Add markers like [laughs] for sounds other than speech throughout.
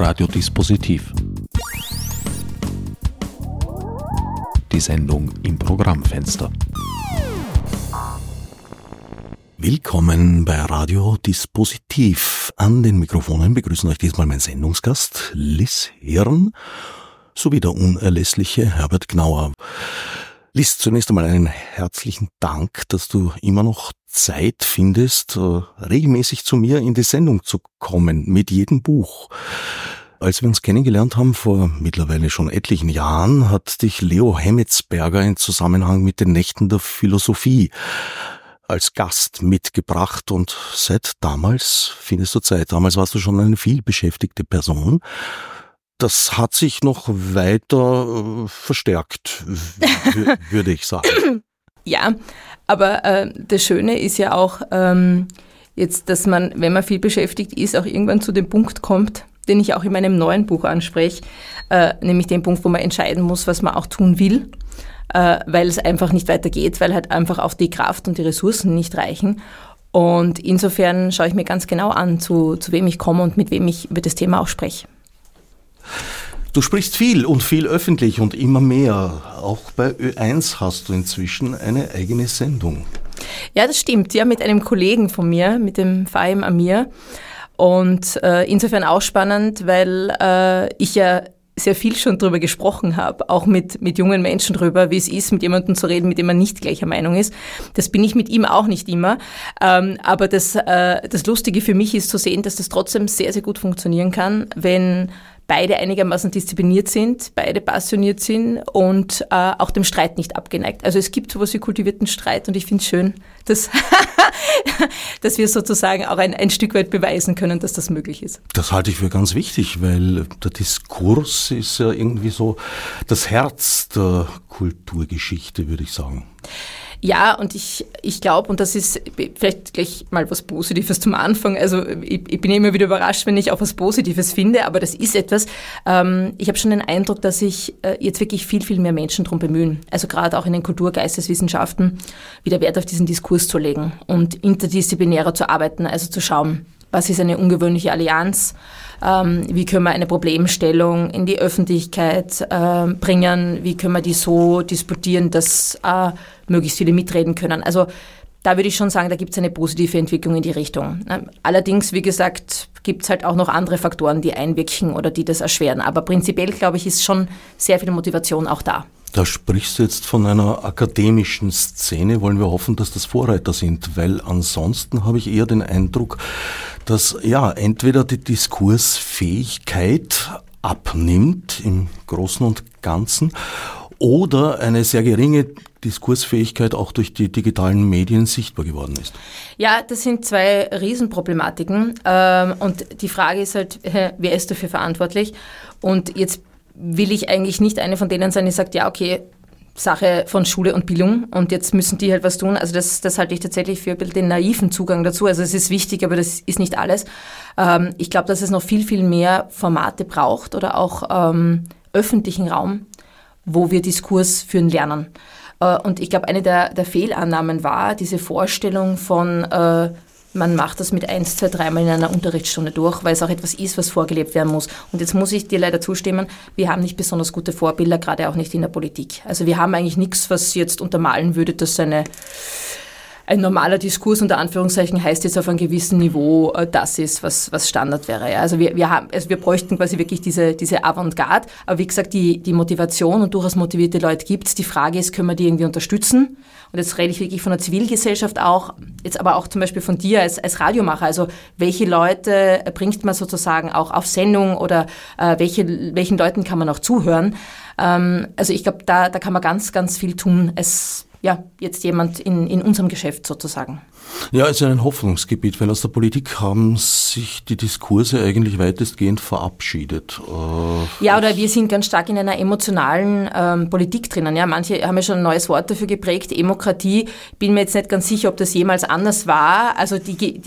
Radiodispositiv. Die Sendung im Programmfenster. Willkommen bei Radio Dispositiv. An den Mikrofonen begrüßen euch diesmal mein Sendungsgast Liz Hirn sowie der unerlässliche Herbert Gnauer. Liz, zunächst einmal einen herzlichen Dank, dass du immer noch Zeit findest, äh, regelmäßig zu mir in die Sendung zu kommen mit jedem Buch. Als wir uns kennengelernt haben vor mittlerweile schon etlichen Jahren, hat dich Leo Hemmetsberger in Zusammenhang mit den Nächten der Philosophie als Gast mitgebracht und seit damals findest du Zeit. Damals warst du schon eine vielbeschäftigte Person. Das hat sich noch weiter äh, verstärkt, [laughs] würde ich sagen. Ja, aber äh, das Schöne ist ja auch ähm, jetzt, dass man, wenn man viel beschäftigt ist, auch irgendwann zu dem Punkt kommt, den ich auch in meinem neuen Buch anspreche, äh, nämlich den Punkt, wo man entscheiden muss, was man auch tun will, äh, weil es einfach nicht weitergeht, weil halt einfach auch die Kraft und die Ressourcen nicht reichen. Und insofern schaue ich mir ganz genau an, zu, zu wem ich komme und mit wem ich über das Thema auch spreche. Du sprichst viel und viel öffentlich und immer mehr. Auch bei Ö1 hast du inzwischen eine eigene Sendung. Ja, das stimmt. Ja, mit einem Kollegen von mir, mit dem Faim Amir. Und äh, insofern auch spannend, weil äh, ich ja sehr viel schon darüber gesprochen habe, auch mit, mit jungen Menschen darüber, wie es ist, mit jemandem zu reden, mit dem man nicht gleicher Meinung ist. Das bin ich mit ihm auch nicht immer. Ähm, aber das, äh, das Lustige für mich ist zu sehen, dass das trotzdem sehr, sehr gut funktionieren kann, wenn beide einigermaßen diszipliniert sind, beide passioniert sind und äh, auch dem Streit nicht abgeneigt. Also es gibt sowas wie kultivierten Streit und ich finde es schön, dass, [laughs] dass wir sozusagen auch ein, ein Stück weit beweisen können, dass das möglich ist. Das halte ich für ganz wichtig, weil der Diskurs ist ja irgendwie so das Herz der Kulturgeschichte, würde ich sagen. Ja, und ich, ich glaube, und das ist vielleicht gleich mal was Positives zum Anfang. Also ich, ich bin immer wieder überrascht, wenn ich auch was Positives finde, aber das ist etwas. Ähm, ich habe schon den Eindruck, dass sich äh, jetzt wirklich viel, viel mehr Menschen darum bemühen. Also gerade auch in den Kulturgeisteswissenschaften wieder Wert auf diesen Diskurs zu legen und interdisziplinärer zu arbeiten, also zu schauen, was ist eine ungewöhnliche Allianz, ähm, wie können wir eine Problemstellung in die Öffentlichkeit äh, bringen, wie können wir die so disputieren, dass äh, möglichst viele mitreden können. Also da würde ich schon sagen, da gibt es eine positive Entwicklung in die Richtung. Ähm, allerdings, wie gesagt, gibt es halt auch noch andere Faktoren, die einwirken oder die das erschweren. Aber prinzipiell, glaube ich, ist schon sehr viel Motivation auch da. Da sprichst du jetzt von einer akademischen Szene. Wollen wir hoffen, dass das Vorreiter sind, weil ansonsten habe ich eher den Eindruck, dass ja entweder die Diskursfähigkeit abnimmt im Großen und Ganzen oder eine sehr geringe Diskursfähigkeit auch durch die digitalen Medien sichtbar geworden ist? Ja, das sind zwei Riesenproblematiken. Ähm, und die Frage ist halt, [laughs] wer ist dafür verantwortlich? Und jetzt will ich eigentlich nicht eine von denen sein, die sagt, ja, okay, Sache von Schule und Bildung und jetzt müssen die halt was tun. Also das, das halte ich tatsächlich für den naiven Zugang dazu. Also es ist wichtig, aber das ist nicht alles. Ähm, ich glaube, dass es noch viel, viel mehr Formate braucht oder auch ähm, öffentlichen Raum, wo wir Diskurs führen lernen. Äh, und ich glaube, eine der, der Fehlannahmen war diese Vorstellung von äh, man macht das mit eins, zwei, dreimal in einer Unterrichtsstunde durch, weil es auch etwas ist, was vorgelebt werden muss. Und jetzt muss ich dir leider zustimmen, wir haben nicht besonders gute Vorbilder, gerade auch nicht in der Politik. Also wir haben eigentlich nichts, was jetzt untermalen würde, dass eine ein normaler Diskurs unter Anführungszeichen heißt jetzt auf einem gewissen Niveau, äh, das ist, was, was Standard wäre. Also wir, wir haben, also wir bräuchten quasi wirklich diese, diese Avantgarde. Aber wie gesagt, die, die Motivation und durchaus motivierte Leute gibt es. Die Frage ist, können wir die irgendwie unterstützen? Und jetzt rede ich wirklich von der Zivilgesellschaft auch, jetzt aber auch zum Beispiel von dir als, als Radiomacher. Also welche Leute bringt man sozusagen auch auf Sendung oder äh, welche, welchen Leuten kann man auch zuhören? Ähm, also ich glaube, da, da kann man ganz, ganz viel tun. Es ja, jetzt jemand in, in unserem Geschäft sozusagen. Ja, es ist ein Hoffnungsgebiet, weil aus der Politik haben sich die Diskurse eigentlich weitestgehend verabschiedet. Äh, ja, oder wir sind ganz stark in einer emotionalen ähm, Politik drinnen. Ja, manche haben ja schon ein neues Wort dafür geprägt, Demokratie. Bin mir jetzt nicht ganz sicher, ob das jemals anders war. Also die, die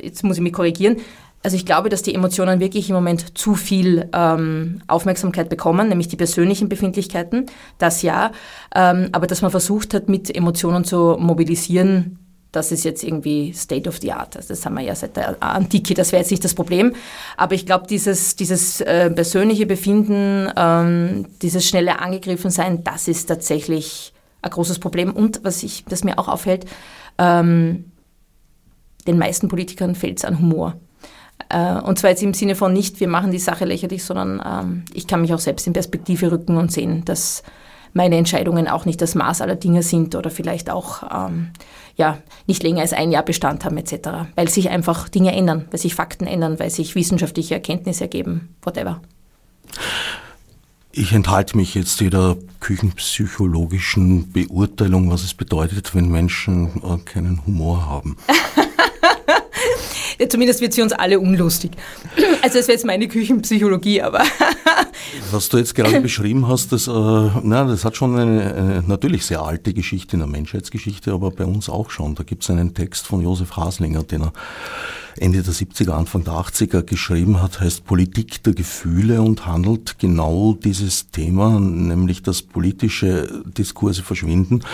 jetzt muss ich mich korrigieren. Also ich glaube, dass die Emotionen wirklich im Moment zu viel ähm, Aufmerksamkeit bekommen, nämlich die persönlichen Befindlichkeiten, das ja. Ähm, aber dass man versucht hat, mit Emotionen zu mobilisieren, das ist jetzt irgendwie State of the Art. Also das haben wir ja seit der Antike, das wäre jetzt nicht das Problem. Aber ich glaube, dieses, dieses äh, persönliche Befinden, ähm, dieses schnelle Angegriffensein, das ist tatsächlich ein großes Problem. Und was ich, das mir auch auffällt, ähm, den meisten Politikern fehlt es an Humor. Äh, und zwar jetzt im Sinne von nicht, wir machen die Sache lächerlich, sondern ähm, ich kann mich auch selbst in Perspektive rücken und sehen, dass meine Entscheidungen auch nicht das Maß aller Dinge sind oder vielleicht auch ähm, ja, nicht länger als ein Jahr Bestand haben etc. Weil sich einfach Dinge ändern, weil sich Fakten ändern, weil sich wissenschaftliche Erkenntnisse ergeben, whatever. Ich enthalte mich jetzt jeder küchenpsychologischen Beurteilung, was es bedeutet, wenn Menschen äh, keinen Humor haben. [laughs] Zumindest wird sie uns alle unlustig. [clears throat] Also das wäre jetzt meine Küchenpsychologie, aber. [laughs] Was du jetzt gerade beschrieben hast, das, äh, na, das hat schon eine, eine, natürlich sehr alte Geschichte in der Menschheitsgeschichte, aber bei uns auch schon. Da gibt es einen Text von Josef Haslinger, den er Ende der 70er, Anfang der 80er geschrieben hat, heißt Politik der Gefühle und handelt genau dieses Thema, nämlich dass politische Diskurse verschwinden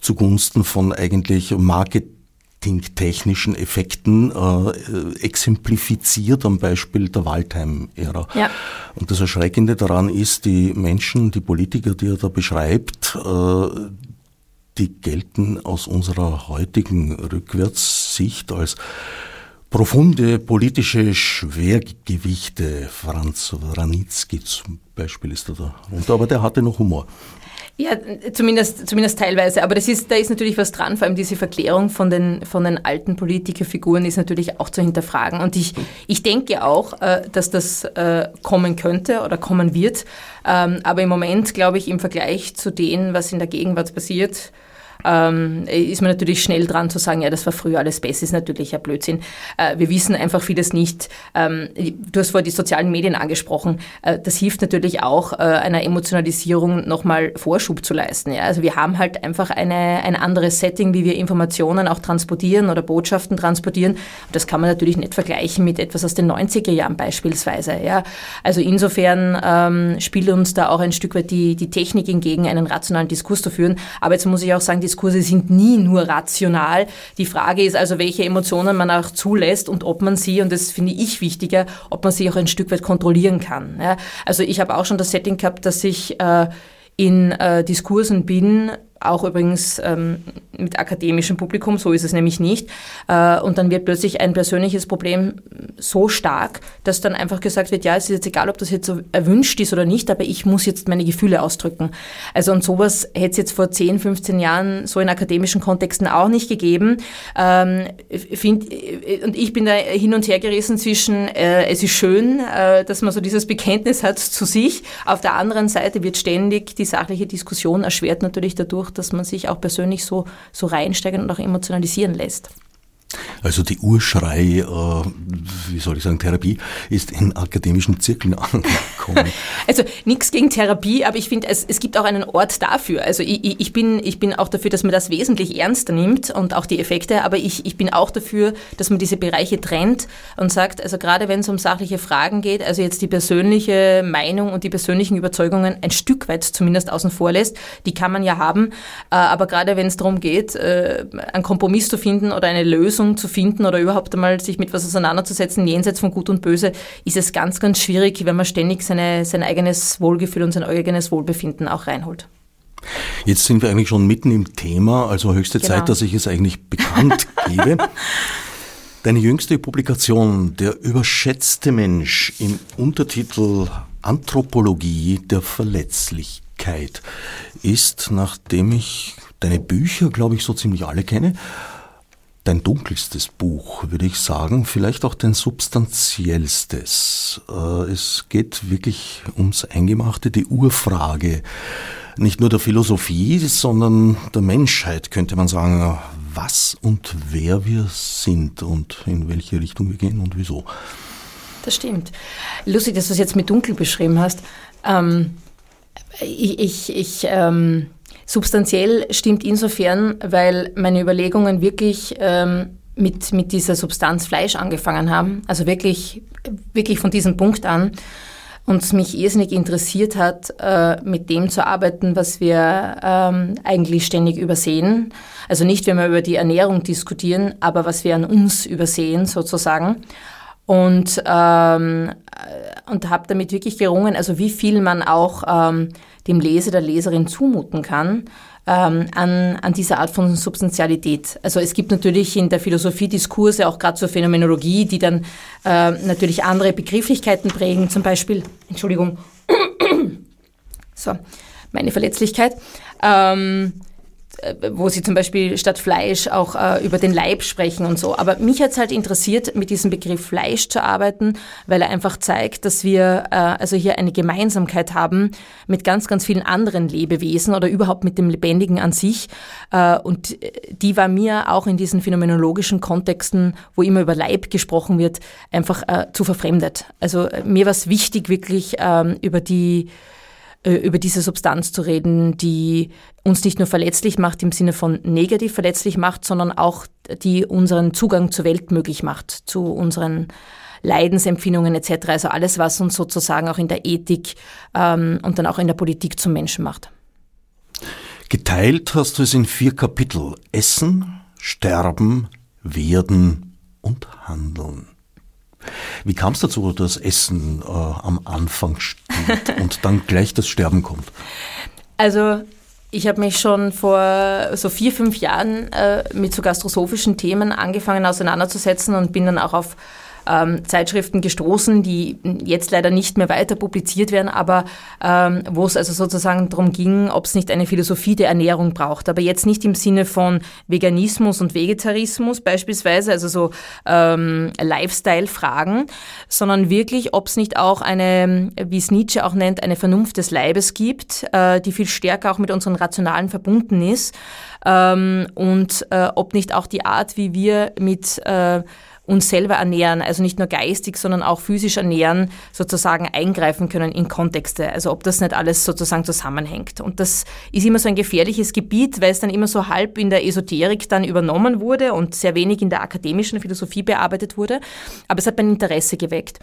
zugunsten von eigentlich Marketing marketingtechnischen Effekten äh, exemplifiziert am Beispiel der Waldheim-Ära. Ja. Und das Erschreckende daran ist, die Menschen, die Politiker, die er da beschreibt, äh, die gelten aus unserer heutigen Rückwärtssicht als profunde politische Schwergewichte. Franz Ranitzky zum Beispiel ist da darunter, aber der hatte noch Humor. Ja, zumindest, zumindest teilweise. Aber das ist, da ist natürlich was dran. Vor allem diese Verklärung von den, von den alten Politikerfiguren ist natürlich auch zu hinterfragen. Und ich, ich denke auch, äh, dass das äh, kommen könnte oder kommen wird. Ähm, aber im Moment, glaube ich, im Vergleich zu dem, was in der Gegenwart passiert, ähm, ist man natürlich schnell dran zu sagen, ja, das war früher alles besser, ist natürlich ein Blödsinn. Äh, wir wissen einfach vieles nicht. Ähm, du hast vorher die sozialen Medien angesprochen. Äh, das hilft natürlich auch, äh, einer Emotionalisierung nochmal Vorschub zu leisten. Ja? Also wir haben halt einfach eine, ein anderes Setting, wie wir Informationen auch transportieren oder Botschaften transportieren. Das kann man natürlich nicht vergleichen mit etwas aus den 90er Jahren beispielsweise. Ja? Also insofern ähm, spielt uns da auch ein Stück weit die, die Technik entgegen, einen rationalen Diskurs zu führen. Aber jetzt muss ich auch sagen, Diskurse sind nie nur rational. Die Frage ist also, welche Emotionen man auch zulässt und ob man sie, und das finde ich wichtiger, ob man sie auch ein Stück weit kontrollieren kann. Ja, also ich habe auch schon das Setting gehabt, dass ich äh, in äh, Diskursen bin, auch übrigens ähm, mit akademischem Publikum, so ist es nämlich nicht. Äh, und dann wird plötzlich ein persönliches Problem so stark, dass dann einfach gesagt wird, ja, es ist jetzt egal, ob das jetzt so erwünscht ist oder nicht, aber ich muss jetzt meine Gefühle ausdrücken. Also und sowas hätte es jetzt vor 10, 15 Jahren so in akademischen Kontexten auch nicht gegeben. Ähm, find, und ich bin da hin und her gerissen zwischen, äh, es ist schön, äh, dass man so dieses Bekenntnis hat zu sich. Auf der anderen Seite wird ständig die sachliche Diskussion erschwert natürlich dadurch, dadurch, dass man sich auch persönlich so, so reinsteigern und auch emotionalisieren lässt. Also die Urschrei, äh, wie soll ich sagen, Therapie ist in akademischen Zirkeln [laughs] angekommen. also nichts gegen Therapie, aber ich finde, es, es gibt auch einen Ort dafür. Also ich, ich, bin, ich bin auch dafür, dass man das wesentlich ernster nimmt und auch die Effekte, aber ich, ich bin auch dafür, dass man diese Bereiche trennt und sagt, also gerade wenn es um sachliche Fragen geht, also jetzt die persönliche Meinung und die persönlichen Überzeugungen ein Stück weit zumindest außen vor lässt, die kann man ja haben, äh, aber gerade wenn es darum geht, äh, einen Kompromiss zu finden oder eine Lösung, Lösung zu finden oder überhaupt einmal sich mit was auseinanderzusetzen, jenseits von Gut und Böse, ist es ganz, ganz schwierig, wenn man ständig seine, sein eigenes Wohlgefühl und sein eigenes Wohlbefinden auch reinholt. Jetzt sind wir eigentlich schon mitten im Thema, also höchste genau. Zeit, dass ich es eigentlich bekannt [laughs] gebe. Deine jüngste Publikation, Der überschätzte Mensch, im Untertitel Anthropologie der Verletzlichkeit, ist, nachdem ich deine Bücher, glaube ich, so ziemlich alle kenne, dein dunkelstes Buch, würde ich sagen, vielleicht auch dein substanziellstes. Äh, es geht wirklich ums Eingemachte, die Urfrage, nicht nur der Philosophie, sondern der Menschheit, könnte man sagen, was und wer wir sind und in welche Richtung wir gehen und wieso. Das stimmt. Lustig, dass du es jetzt mit dunkel beschrieben hast. Ähm, ich, ich, ich ähm Substanziell stimmt insofern, weil meine Überlegungen wirklich ähm, mit, mit dieser Substanz Fleisch angefangen haben. Also wirklich, wirklich von diesem Punkt an. uns mich irrsinnig interessiert hat, äh, mit dem zu arbeiten, was wir ähm, eigentlich ständig übersehen. Also nicht, wenn wir über die Ernährung diskutieren, aber was wir an uns übersehen sozusagen. Und, ähm, und habe damit wirklich gerungen, also wie viel man auch ähm, dem Leser, der Leserin zumuten kann ähm, an, an dieser Art von Substantialität. Also es gibt natürlich in der Philosophie Diskurse, auch gerade zur Phänomenologie, die dann äh, natürlich andere Begrifflichkeiten prägen, zum Beispiel, Entschuldigung, [coughs] so, meine Verletzlichkeit. Ähm, äh, wo sie zum Beispiel statt Fleisch auch äh, über den Leib sprechen und so. Aber mich hat es halt interessiert, mit diesem Begriff Fleisch zu arbeiten, weil er einfach zeigt, dass wir äh, also hier eine Gemeinsamkeit haben mit ganz, ganz vielen anderen Lebewesen oder überhaupt mit dem Lebendigen an sich. Äh, und die war mir auch in diesen phänomenologischen Kontexten, wo immer über Leib gesprochen wird, einfach äh, zu verfremdet. Also äh, mir war es wichtig, wirklich ähm, über die äh, über diese Substanz zu reden, die uns nicht nur verletzlich macht im Sinne von negativ verletzlich macht, sondern auch die unseren Zugang zur Welt möglich macht, zu unseren Leidensempfindungen etc. Also alles, was uns sozusagen auch in der Ethik ähm, und dann auch in der Politik zum Menschen macht. Geteilt hast du es in vier Kapitel. Essen, Sterben, Werden und Handeln. Wie kam es dazu, dass Essen äh, am Anfang steht [laughs] und dann gleich das Sterben kommt? Also ich habe mich schon vor so vier, fünf Jahren äh, mit so gastrosophischen Themen angefangen auseinanderzusetzen und bin dann auch auf ähm, Zeitschriften gestoßen, die jetzt leider nicht mehr weiter publiziert werden, aber ähm, wo es also sozusagen darum ging, ob es nicht eine Philosophie der Ernährung braucht. Aber jetzt nicht im Sinne von Veganismus und Vegetarismus beispielsweise, also so ähm, Lifestyle-Fragen, sondern wirklich, ob es nicht auch eine, wie es Nietzsche auch nennt, eine Vernunft des Leibes gibt, äh, die viel stärker auch mit unseren Rationalen verbunden ist. Ähm, und äh, ob nicht auch die Art, wie wir mit äh, uns selber ernähren, also nicht nur geistig, sondern auch physisch ernähren, sozusagen eingreifen können in Kontexte. Also ob das nicht alles sozusagen zusammenhängt. Und das ist immer so ein gefährliches Gebiet, weil es dann immer so halb in der Esoterik dann übernommen wurde und sehr wenig in der akademischen Philosophie bearbeitet wurde. Aber es hat mein Interesse geweckt.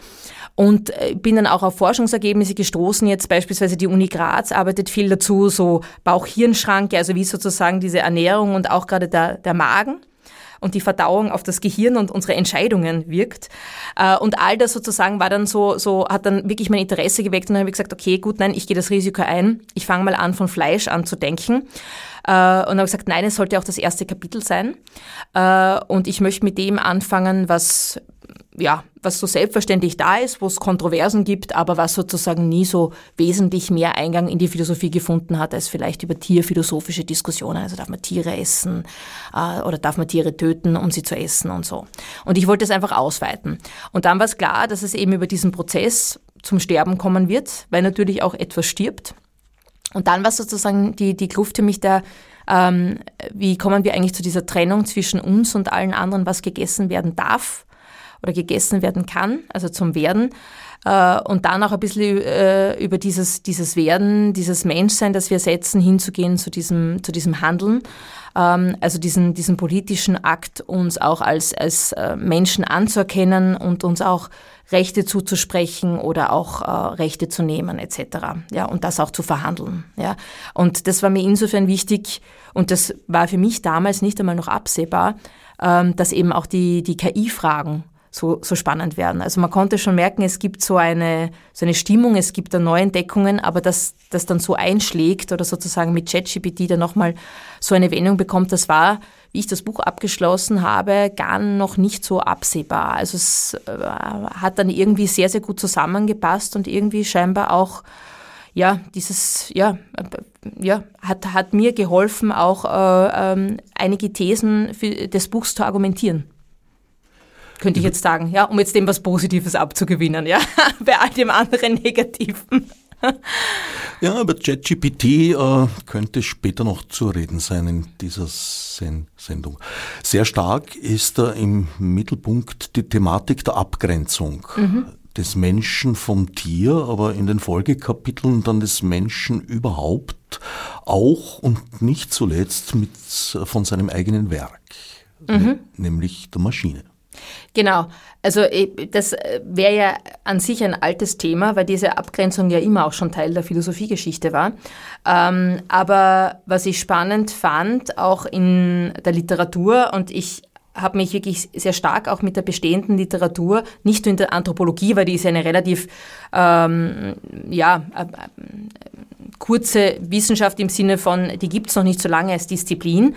Und äh, bin dann auch auf Forschungsergebnisse gestoßen. Jetzt beispielsweise die Uni Graz arbeitet viel dazu, so Bauch-Hirn-Schranke, also wie sozusagen diese Ernährung und auch gerade der, der Magen und die Verdauung auf das Gehirn und unsere Entscheidungen wirkt. Äh, und all das sozusagen war dann so, so hat dann wirklich mein Interesse geweckt und dann habe ich gesagt, okay, gut, nein, ich gehe das Risiko ein. Ich fange mal an, von Fleisch an zu denken. Äh, und habe gesagt, nein, es sollte auch das erste Kapitel sein. Äh, und ich möchte mit dem anfangen, was ja, was so selbstverständlich da ist, wo es Kontroversen gibt, aber was sozusagen nie so wesentlich mehr Eingang in die Philosophie gefunden hat, als vielleicht über tierphilosophische Diskussionen. Also darf man Tiere essen äh, oder darf man Tiere töten, um sie zu essen und so. Und ich wollte es einfach ausweiten. Und dann war es klar, dass es eben über diesen Prozess zum Sterben kommen wird, weil natürlich auch etwas stirbt. Und dann war sozusagen die, die Kluft für mich da, ähm, wie kommen wir eigentlich zu dieser Trennung zwischen uns und allen anderen, was gegessen werden darf oder gegessen werden kann, also zum Werden. Äh, und dann auch ein bisschen äh, über dieses, dieses Werden, dieses Menschsein, das wir setzen, hinzugehen zu diesem, zu diesem Handeln. Ähm, also diesen, diesen politischen Akt, uns auch als, als äh, Menschen anzuerkennen und uns auch Rechte zuzusprechen oder auch äh, Rechte zu nehmen etc. Ja, und das auch zu verhandeln. Ja. Und das war mir insofern wichtig und das war für mich damals nicht einmal noch absehbar, ähm, dass eben auch die, die KI-Fragen so, so spannend werden. Also man konnte schon merken, es gibt so eine, so eine Stimmung, es gibt da Neuentdeckungen, aber dass das dann so einschlägt oder sozusagen mit ChatGPT dann nochmal so eine Wendung bekommt, das war, wie ich das Buch abgeschlossen habe, gar noch nicht so absehbar. Also es äh, hat dann irgendwie sehr, sehr gut zusammengepasst und irgendwie scheinbar auch ja, dieses, ja, ja, hat, hat mir geholfen, auch äh, ähm, einige Thesen für, des Buchs zu argumentieren könnte ich jetzt sagen, ja, um jetzt dem was Positives abzugewinnen, ja, [laughs] bei all dem anderen Negativen. Ja, aber ChatGPT äh, könnte später noch zu reden sein in dieser Sen Sendung. Sehr stark ist da im Mittelpunkt die Thematik der Abgrenzung. Mhm des Menschen vom Tier, aber in den Folgekapiteln dann des Menschen überhaupt, auch und nicht zuletzt mit, von seinem eigenen Werk, mhm. nämlich der Maschine. Genau. Also äh, das äh, wäre ja an sich ein altes Thema, weil diese Abgrenzung ja immer auch schon Teil der Philosophiegeschichte war. Ähm, aber was ich spannend fand, auch in der Literatur, und ich habe mich wirklich sehr stark auch mit der bestehenden Literatur, nicht nur in der Anthropologie, weil die ist eine relativ ähm, ja, äh, kurze Wissenschaft im Sinne von, die gibt es noch nicht so lange als Disziplin,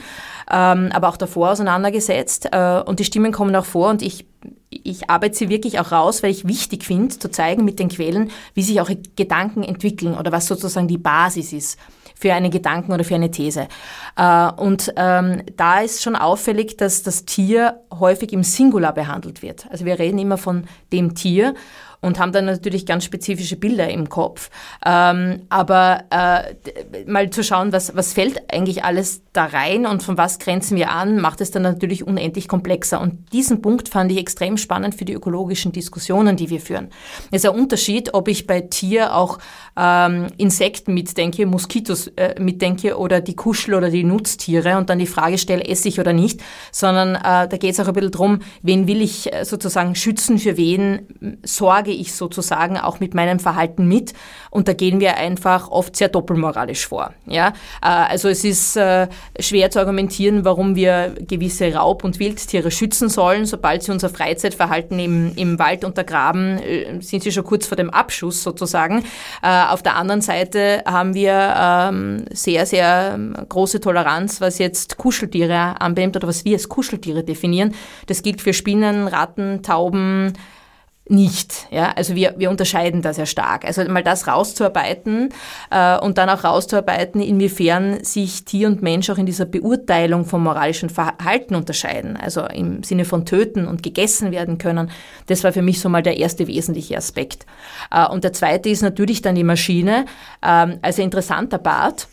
ähm, aber auch davor auseinandergesetzt. Äh, und die Stimmen kommen auch vor und ich, ich arbeite sie wirklich auch raus, weil ich wichtig finde, zu zeigen mit den Quellen, wie sich auch Gedanken entwickeln oder was sozusagen die Basis ist für einen Gedanken oder für eine These. Äh, und ähm, da ist schon auffällig, dass das Tier häufig im Singular behandelt wird. Also wir reden immer von dem Tier und haben dann natürlich ganz spezifische Bilder im Kopf. Ähm, aber äh, mal zu schauen, was, was fällt eigentlich alles da rein und von was grenzen wir an, macht es dann natürlich unendlich komplexer. Und diesen Punkt fand ich extrem spannend für die ökologischen Diskussionen, die wir führen. Es ist ein Unterschied, ob ich bei Tier auch ähm, Insekten mitdenke, Moskitos äh, mitdenke oder die Kuschel- oder die Nutztiere und dann die Frage stelle, esse ich oder nicht, sondern äh, da geht es auch ein bisschen drum, wen will ich äh, sozusagen schützen, für wen sorge ich sozusagen auch mit meinem Verhalten mit. Und da gehen wir einfach oft sehr doppelmoralisch vor. Ja? Äh, also es ist äh, schwer zu argumentieren, warum wir gewisse Raub- und Wildtiere schützen sollen. Sobald sie unser Freizeitverhalten im, im Wald untergraben, äh, sind sie schon kurz vor dem Abschuss sozusagen. Auf der anderen Seite haben wir ähm, sehr, sehr ähm, große Toleranz, was jetzt Kuscheltiere anbelangt oder was wir als Kuscheltiere definieren. Das gilt für Spinnen, Ratten, Tauben, nicht. Ja? Also wir, wir unterscheiden da sehr stark. Also mal das rauszuarbeiten äh, und dann auch rauszuarbeiten, inwiefern sich Tier und Mensch auch in dieser Beurteilung vom moralischen Verhalten unterscheiden. Also im Sinne von töten und gegessen werden können. Das war für mich so mal der erste wesentliche Aspekt. Äh, und der zweite ist natürlich dann die Maschine. Äh, also interessanter Part,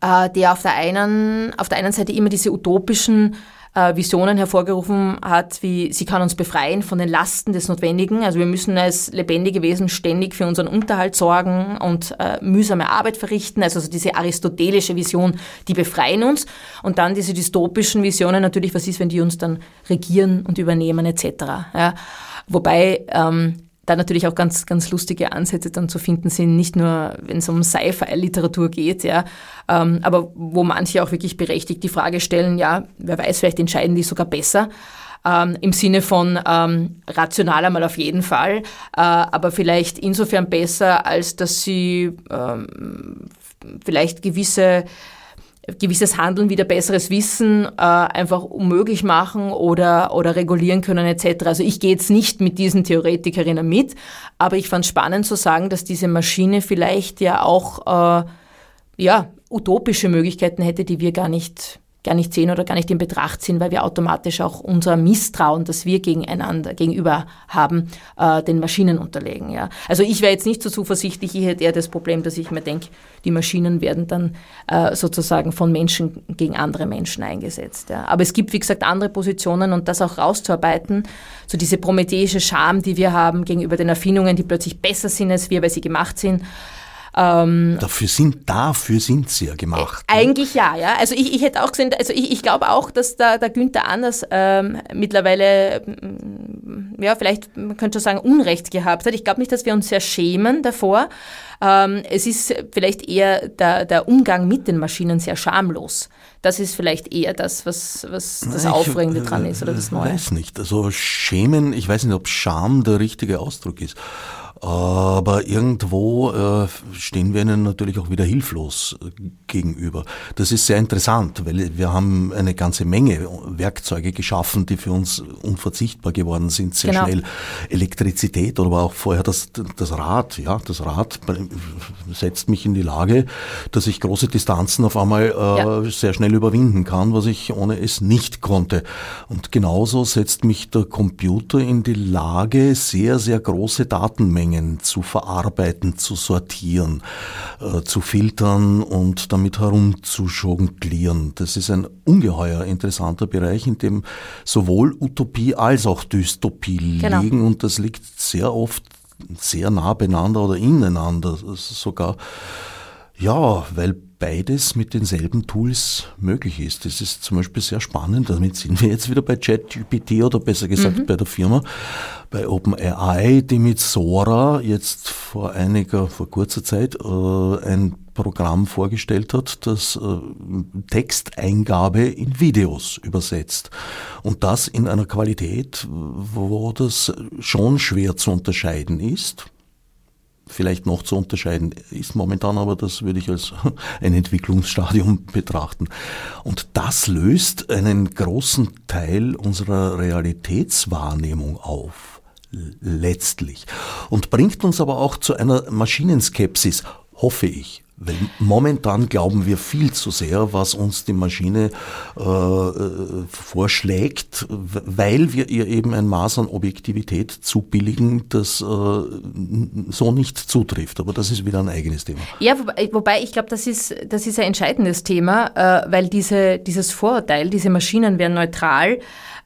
äh, der auf der einen, auf der einen Seite immer diese utopischen äh, Visionen hervorgerufen hat, wie sie kann uns befreien von den Lasten des Notwendigen. Also wir müssen als lebendige Wesen ständig für unseren Unterhalt sorgen und äh, mühsame Arbeit verrichten. Also, also diese aristotelische Vision, die befreien uns. Und dann diese dystopischen Visionen natürlich, was ist, wenn die uns dann regieren und übernehmen etc. Ja. Wobei ähm, da natürlich auch ganz, ganz lustige Ansätze dann zu finden sind, nicht nur, wenn es um Sci-Fi-Literatur geht, ja, ähm, aber wo manche auch wirklich berechtigt die Frage stellen, ja, wer weiß, vielleicht entscheiden die sogar besser. Ähm, im Sinne von ähm, rational einmal auf jeden Fall, äh, aber vielleicht insofern besser, als dass sie ähm, vielleicht gewisse gewisses Handeln wieder besseres Wissen äh, einfach unmöglich machen oder, oder regulieren können etc. Also ich gehe jetzt nicht mit diesen Theoretikerinnen mit, aber ich fand spannend zu sagen, dass diese Maschine vielleicht ja auch äh, ja, utopische Möglichkeiten hätte, die wir gar nicht gar nicht sehen oder gar nicht in Betracht ziehen, weil wir automatisch auch unser Misstrauen, das wir gegeneinander gegenüber haben, äh, den Maschinen unterlegen. Ja. Also ich wäre jetzt nicht so zuversichtlich, ich hätte eher das Problem, dass ich mir denke, die Maschinen werden dann äh, sozusagen von Menschen gegen andere Menschen eingesetzt. Ja. Aber es gibt, wie gesagt, andere Positionen und das auch rauszuarbeiten, so diese prometheische Scham, die wir haben gegenüber den Erfindungen, die plötzlich besser sind als wir, weil sie gemacht sind, ähm, dafür, sind, dafür sind sie ja gemacht. Äh, eigentlich ja, ja. Also ich, ich hätte auch gesehen, also ich, ich glaube auch, dass da, der Günther Anders ähm, mittlerweile, mm, ja, vielleicht, man könnte schon sagen, Unrecht gehabt hat. Ich glaube nicht, dass wir uns sehr schämen davor. Ähm, es ist vielleicht eher der, der Umgang mit den Maschinen sehr schamlos. Das ist vielleicht eher das, was, was das Aufregende dran ist oder das Neue. Ich weiß nicht. Also schämen, ich weiß nicht, ob Scham der richtige Ausdruck ist. Aber irgendwo äh, stehen wir ihnen natürlich auch wieder hilflos äh, gegenüber. Das ist sehr interessant, weil wir haben eine ganze Menge Werkzeuge geschaffen, die für uns unverzichtbar geworden sind, sehr genau. schnell. Elektrizität oder auch vorher das, das Rad. Ja, das Rad setzt mich in die Lage, dass ich große Distanzen auf einmal äh, ja. sehr schnell überwinden kann, was ich ohne es nicht konnte. Und genauso setzt mich der Computer in die Lage, sehr, sehr große Datenmengen Datenmengen zu verarbeiten, zu sortieren, äh, zu filtern und damit herumzujonglieren. Das ist ein ungeheuer interessanter Bereich, in dem sowohl Utopie als auch Dystopie genau. liegen und das liegt sehr oft sehr nah beieinander oder ineinander sogar. Ja, weil beides mit denselben Tools möglich ist. Das ist zum Beispiel sehr spannend. Damit sind wir jetzt wieder bei ChatGPT oder besser gesagt mhm. bei der Firma, bei OpenAI, die mit Sora jetzt vor einiger, vor kurzer Zeit äh, ein Programm vorgestellt hat, das äh, Texteingabe in Videos übersetzt. Und das in einer Qualität, wo das schon schwer zu unterscheiden ist vielleicht noch zu unterscheiden ist momentan, aber das würde ich als [laughs] ein Entwicklungsstadium betrachten. Und das löst einen großen Teil unserer Realitätswahrnehmung auf, letztlich. Und bringt uns aber auch zu einer Maschinenskepsis, hoffe ich. Weil momentan glauben wir viel zu sehr, was uns die Maschine äh, vorschlägt, weil wir ihr eben ein Maß an Objektivität zubilligen, das äh, so nicht zutrifft. Aber das ist wieder ein eigenes Thema. Ja, wobei, wobei ich glaube, das ist, das ist ein entscheidendes Thema, äh, weil diese, dieses Vorurteil, diese Maschinen wären neutral,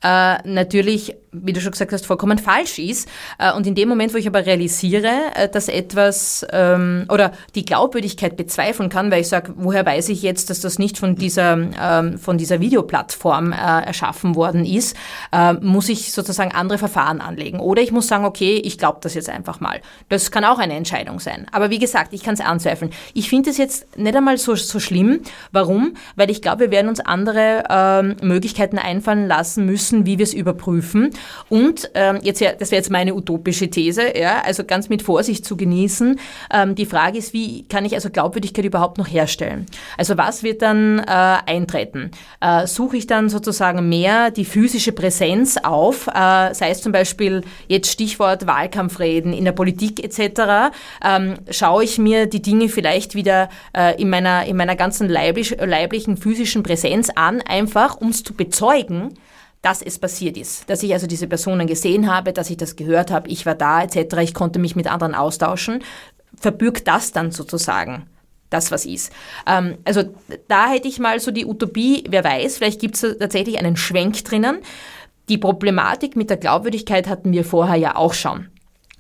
äh, natürlich, wie du schon gesagt hast, vollkommen falsch ist. Äh, und in dem Moment, wo ich aber realisiere, äh, dass etwas ähm, oder die Glaubwürdigkeit bezweifeln kann, weil ich sage, woher weiß ich jetzt, dass das nicht von dieser, ähm, von dieser Videoplattform äh, erschaffen worden ist, äh, muss ich sozusagen andere Verfahren anlegen. Oder ich muss sagen, okay, ich glaube das jetzt einfach mal. Das kann auch eine Entscheidung sein. Aber wie gesagt, ich kann es anzweifeln. Ich finde es jetzt nicht einmal so, so schlimm. Warum? Weil ich glaube, wir werden uns andere ähm, Möglichkeiten einfallen lassen müssen, wie wir es überprüfen. Und ähm, jetzt, das wäre jetzt meine utopische These, ja, also ganz mit Vorsicht zu genießen. Ähm, die Frage ist, wie kann ich also Glaubwürdigkeit überhaupt noch herstellen? Also was wird dann äh, eintreten? Äh, suche ich dann sozusagen mehr die physische Präsenz auf, äh, sei es zum Beispiel jetzt Stichwort Wahlkampfreden in der Politik etc., ähm, schaue ich mir die Dinge vielleicht wieder äh, in, meiner, in meiner ganzen leiblich, leiblichen physischen Präsenz an, einfach um es zu bezeugen, dass es passiert ist, dass ich also diese Personen gesehen habe, dass ich das gehört habe, ich war da etc., ich konnte mich mit anderen austauschen, verbürgt das dann sozusagen das, was ist. Ähm, also da hätte ich mal so die Utopie, wer weiß, vielleicht gibt es tatsächlich einen Schwenk drinnen. Die Problematik mit der Glaubwürdigkeit hatten wir vorher ja auch schon.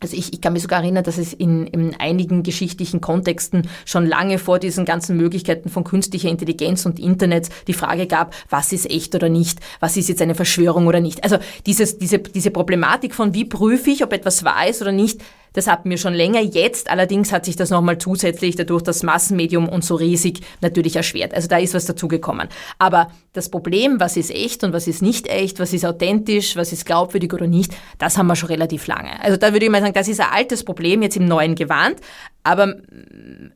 Also ich, ich kann mich sogar erinnern, dass es in, in einigen geschichtlichen Kontexten schon lange vor diesen ganzen Möglichkeiten von künstlicher Intelligenz und Internet die Frage gab, was ist echt oder nicht, was ist jetzt eine Verschwörung oder nicht. Also dieses, diese, diese Problematik von wie prüfe ich, ob etwas wahr ist oder nicht, das hatten wir schon länger. Jetzt allerdings hat sich das nochmal zusätzlich dadurch das Massenmedium und so riesig natürlich erschwert. Also da ist was dazugekommen. Aber das Problem, was ist echt und was ist nicht echt, was ist authentisch, was ist glaubwürdig oder nicht, das haben wir schon relativ lange. Also da würde ich mal sagen, das ist ein altes Problem, jetzt im neuen Gewand. Aber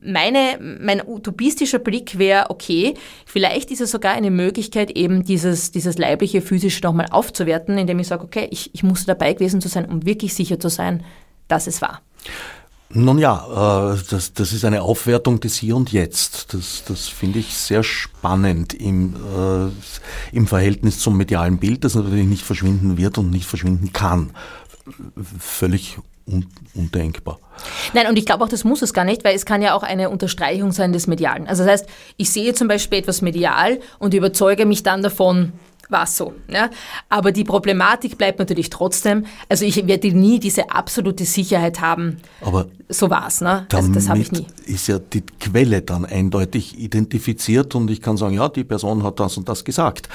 meine, mein utopistischer Blick wäre, okay, vielleicht ist es sogar eine Möglichkeit, eben dieses, dieses leibliche, physische nochmal aufzuwerten, indem ich sage, okay, ich, ich muss dabei gewesen zu sein, um wirklich sicher zu sein, dass es war. Nun ja, äh, das, das ist eine Aufwertung des Hier und Jetzt. Das, das finde ich sehr spannend im, äh, im Verhältnis zum medialen Bild, das natürlich nicht verschwinden wird und nicht verschwinden kann. Völlig un undenkbar. Nein, und ich glaube auch, das muss es gar nicht, weil es kann ja auch eine Unterstreichung sein des Medialen. Also das heißt, ich sehe zum Beispiel etwas medial und überzeuge mich dann davon, war so. Ja? Aber die Problematik bleibt natürlich trotzdem. Also ich werde nie diese absolute Sicherheit haben. Aber so war es. Ne? Also das habe ich nie. Ist ja die Quelle dann eindeutig identifiziert und ich kann sagen, ja, die Person hat das und das gesagt,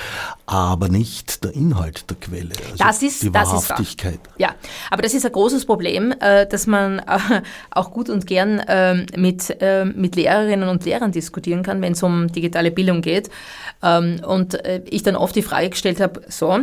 aber nicht der Inhalt der Quelle. Also das ist die das Wahrhaftigkeit. Ist ja, aber das ist ein großes Problem, äh, dass man äh, auch gut und gern ähm, mit, äh, mit Lehrerinnen und Lehrern diskutieren kann, wenn es um digitale Bildung geht. Ähm, und ich dann oft die Frage Frage gestellt habe, so,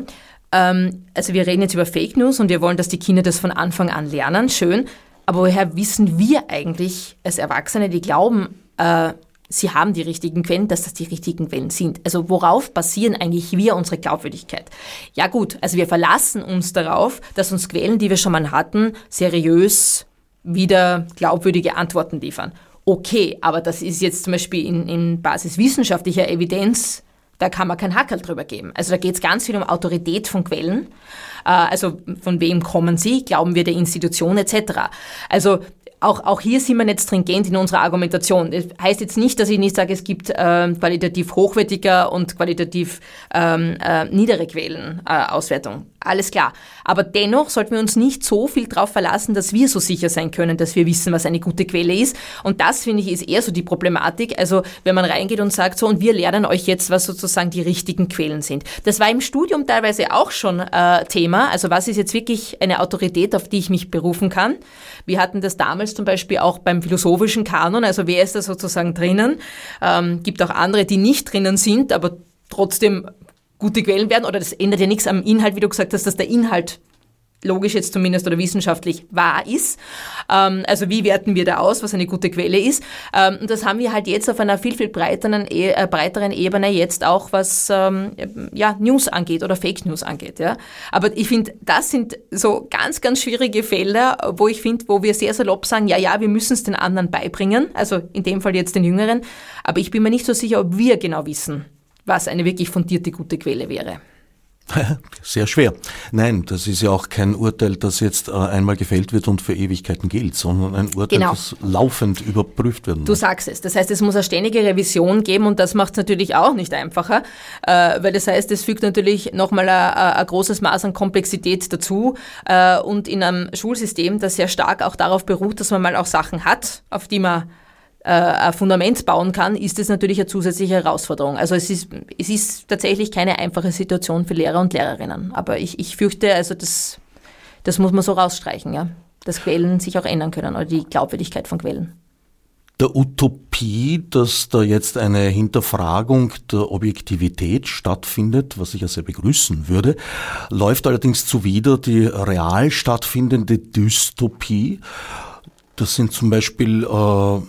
ähm, also wir reden jetzt über Fake News und wir wollen, dass die Kinder das von Anfang an lernen, schön, aber woher wissen wir eigentlich als Erwachsene, die glauben, äh, sie haben die richtigen Quellen, dass das die richtigen Quellen sind. Also worauf basieren eigentlich wir unsere Glaubwürdigkeit? Ja gut, also wir verlassen uns darauf, dass uns Quellen, die wir schon mal hatten, seriös wieder glaubwürdige Antworten liefern. Okay, aber das ist jetzt zum Beispiel in, in Basis wissenschaftlicher Evidenz da kann man kein Hackerl drüber geben. Also da geht es ganz viel um Autorität von Quellen. Äh, also von wem kommen sie? Glauben wir der Institution etc. Also auch, auch hier sind wir nicht stringent in unserer Argumentation. Das heißt jetzt nicht, dass ich nicht sage, es gibt äh, qualitativ hochwertiger und qualitativ ähm, äh, niedere Quellenauswertung. Äh, alles klar. Aber dennoch sollten wir uns nicht so viel darauf verlassen, dass wir so sicher sein können, dass wir wissen, was eine gute Quelle ist. Und das, finde ich, ist eher so die Problematik. Also wenn man reingeht und sagt so, und wir lernen euch jetzt, was sozusagen die richtigen Quellen sind. Das war im Studium teilweise auch schon äh, Thema. Also was ist jetzt wirklich eine Autorität, auf die ich mich berufen kann? Wir hatten das damals zum Beispiel auch beim philosophischen Kanon. Also wer ist da sozusagen drinnen? Ähm, gibt auch andere, die nicht drinnen sind, aber trotzdem gute Quellen werden, oder das ändert ja nichts am Inhalt, wie du gesagt hast, dass der Inhalt logisch jetzt zumindest oder wissenschaftlich wahr ist. Ähm, also wie werten wir da aus, was eine gute Quelle ist? Ähm, und das haben wir halt jetzt auf einer viel, viel breiteren, e äh, breiteren Ebene jetzt auch, was ähm, ja, News angeht oder Fake News angeht. Ja. Aber ich finde, das sind so ganz, ganz schwierige Felder, wo ich finde, wo wir sehr salopp sagen, ja, ja, wir müssen es den anderen beibringen, also in dem Fall jetzt den Jüngeren, aber ich bin mir nicht so sicher, ob wir genau wissen, was eine wirklich fundierte gute Quelle wäre. [laughs] Sehr schwer. Nein, das ist ja auch kein Urteil, das jetzt äh, einmal gefällt wird und für Ewigkeiten gilt, sondern ein Urteil, genau. das laufend überprüft werden muss. Du sagst es. Das heißt, es muss eine ständige Revision geben und das macht es natürlich auch nicht einfacher, äh, weil das heißt, es fügt natürlich nochmal ein großes Maß an Komplexität dazu äh, und in einem Schulsystem, das sehr stark auch darauf beruht, dass man mal auch Sachen hat, auf die man äh, ein Fundament bauen kann, ist es natürlich eine zusätzliche Herausforderung. Also es ist, es ist tatsächlich keine einfache Situation für Lehrer und Lehrerinnen. Aber ich, ich fürchte, also das, das muss man so rausstreichen, ja. Dass Quellen sich auch ändern können oder die Glaubwürdigkeit von Quellen. Der Utopie, dass da jetzt eine Hinterfragung der Objektivität stattfindet, was ich ja sehr begrüßen würde, läuft allerdings zuwider die real stattfindende Dystopie. Das sind zum Beispiel äh,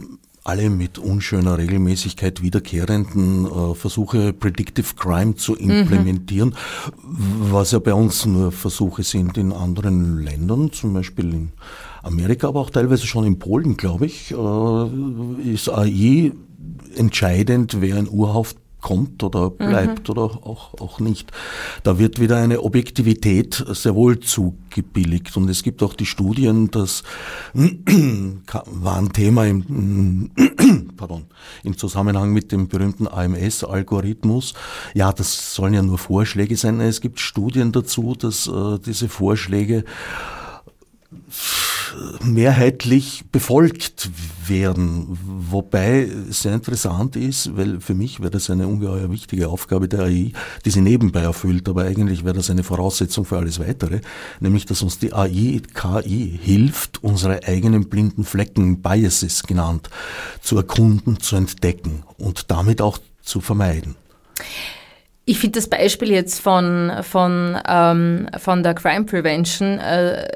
alle mit unschöner Regelmäßigkeit wiederkehrenden äh, Versuche, Predictive Crime zu implementieren, mhm. was ja bei uns nur Versuche sind in anderen Ländern, zum Beispiel in Amerika, aber auch teilweise schon in Polen, glaube ich, äh, ist AI entscheidend, wer ein Urhaft kommt oder bleibt mhm. oder auch, auch nicht. Da wird wieder eine Objektivität sehr wohl zugebilligt. Und es gibt auch die Studien, das [clears throat] war ein Thema im, [clears throat] pardon, im Zusammenhang mit dem berühmten AMS-Algorithmus. Ja, das sollen ja nur Vorschläge sein. Es gibt Studien dazu, dass äh, diese Vorschläge mehrheitlich befolgt werden. Wobei sehr interessant ist, weil für mich wäre das eine ungeheuer wichtige Aufgabe der AI, die sie nebenbei erfüllt, aber eigentlich wäre das eine Voraussetzung für alles weitere, nämlich dass uns die AI, KI hilft, unsere eigenen blinden Flecken, Biases genannt, zu erkunden, zu entdecken und damit auch zu vermeiden. Ich finde das Beispiel jetzt von, von, ähm, von der Crime Prevention äh,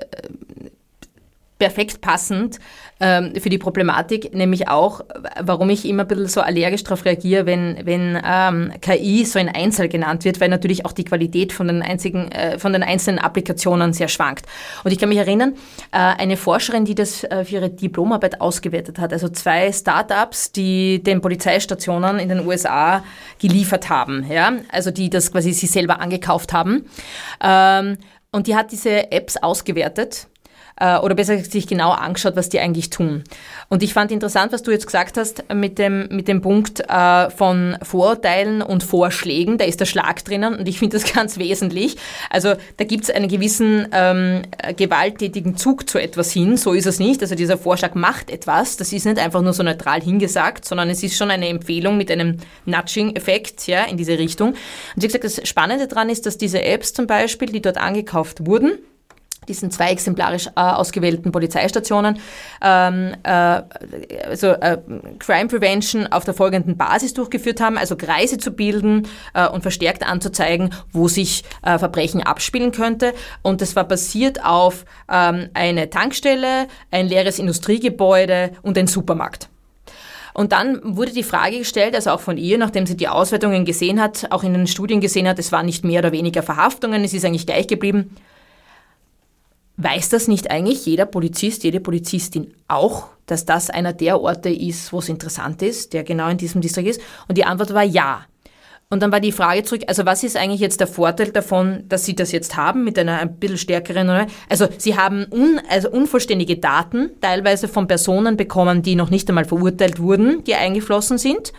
perfekt passend ähm, für die Problematik, nämlich auch, warum ich immer ein bisschen so allergisch darauf reagiere, wenn, wenn ähm, KI so in Einzel genannt wird, weil natürlich auch die Qualität von den, einzigen, äh, von den einzelnen Applikationen sehr schwankt. Und ich kann mich erinnern, äh, eine Forscherin, die das äh, für ihre Diplomarbeit ausgewertet hat, also zwei Startups, die den Polizeistationen in den USA geliefert haben, ja, also die das quasi sie selber angekauft haben. Ähm, und die hat diese Apps ausgewertet äh, oder besser gesagt sich genau angeschaut, was die eigentlich tun. Und ich fand interessant, was du jetzt gesagt hast mit dem, mit dem Punkt äh, von Vorurteilen und Vorschlägen. Da ist der Schlag drinnen und ich finde das [laughs] ganz wesentlich. Also da gibt es einen gewissen ähm, gewalttätigen Zug zu etwas hin. So ist es nicht. Also dieser Vorschlag macht etwas. Das ist nicht einfach nur so neutral hingesagt, sondern es ist schon eine Empfehlung mit einem Nudging-Effekt ja, in diese Richtung. Und wie gesagt, das Spannende daran ist, dass diese Apps zum Beispiel, die dort angekauft wurden, diesen zwei exemplarisch äh, ausgewählten Polizeistationen, ähm, äh, also äh, Crime Prevention auf der folgenden Basis durchgeführt haben, also Kreise zu bilden äh, und verstärkt anzuzeigen, wo sich äh, Verbrechen abspielen könnte. Und das war basiert auf ähm, eine Tankstelle, ein leeres Industriegebäude und ein Supermarkt. Und dann wurde die Frage gestellt, also auch von ihr, nachdem sie die Auswertungen gesehen hat, auch in den Studien gesehen hat, es waren nicht mehr oder weniger Verhaftungen, es ist eigentlich gleich geblieben. Weiß das nicht eigentlich jeder Polizist, jede Polizistin auch, dass das einer der Orte ist, wo es interessant ist, der genau in diesem Distrikt ist? Und die Antwort war ja. und dann war die Frage zurück, also was ist eigentlich jetzt der Vorteil davon, dass Sie das jetzt haben mit einer ein bisschen stärkeren, also Sie haben un, also unvollständige Daten, teilweise von Personen bekommen, die noch nicht einmal verurteilt wurden, die eingeflossen sind.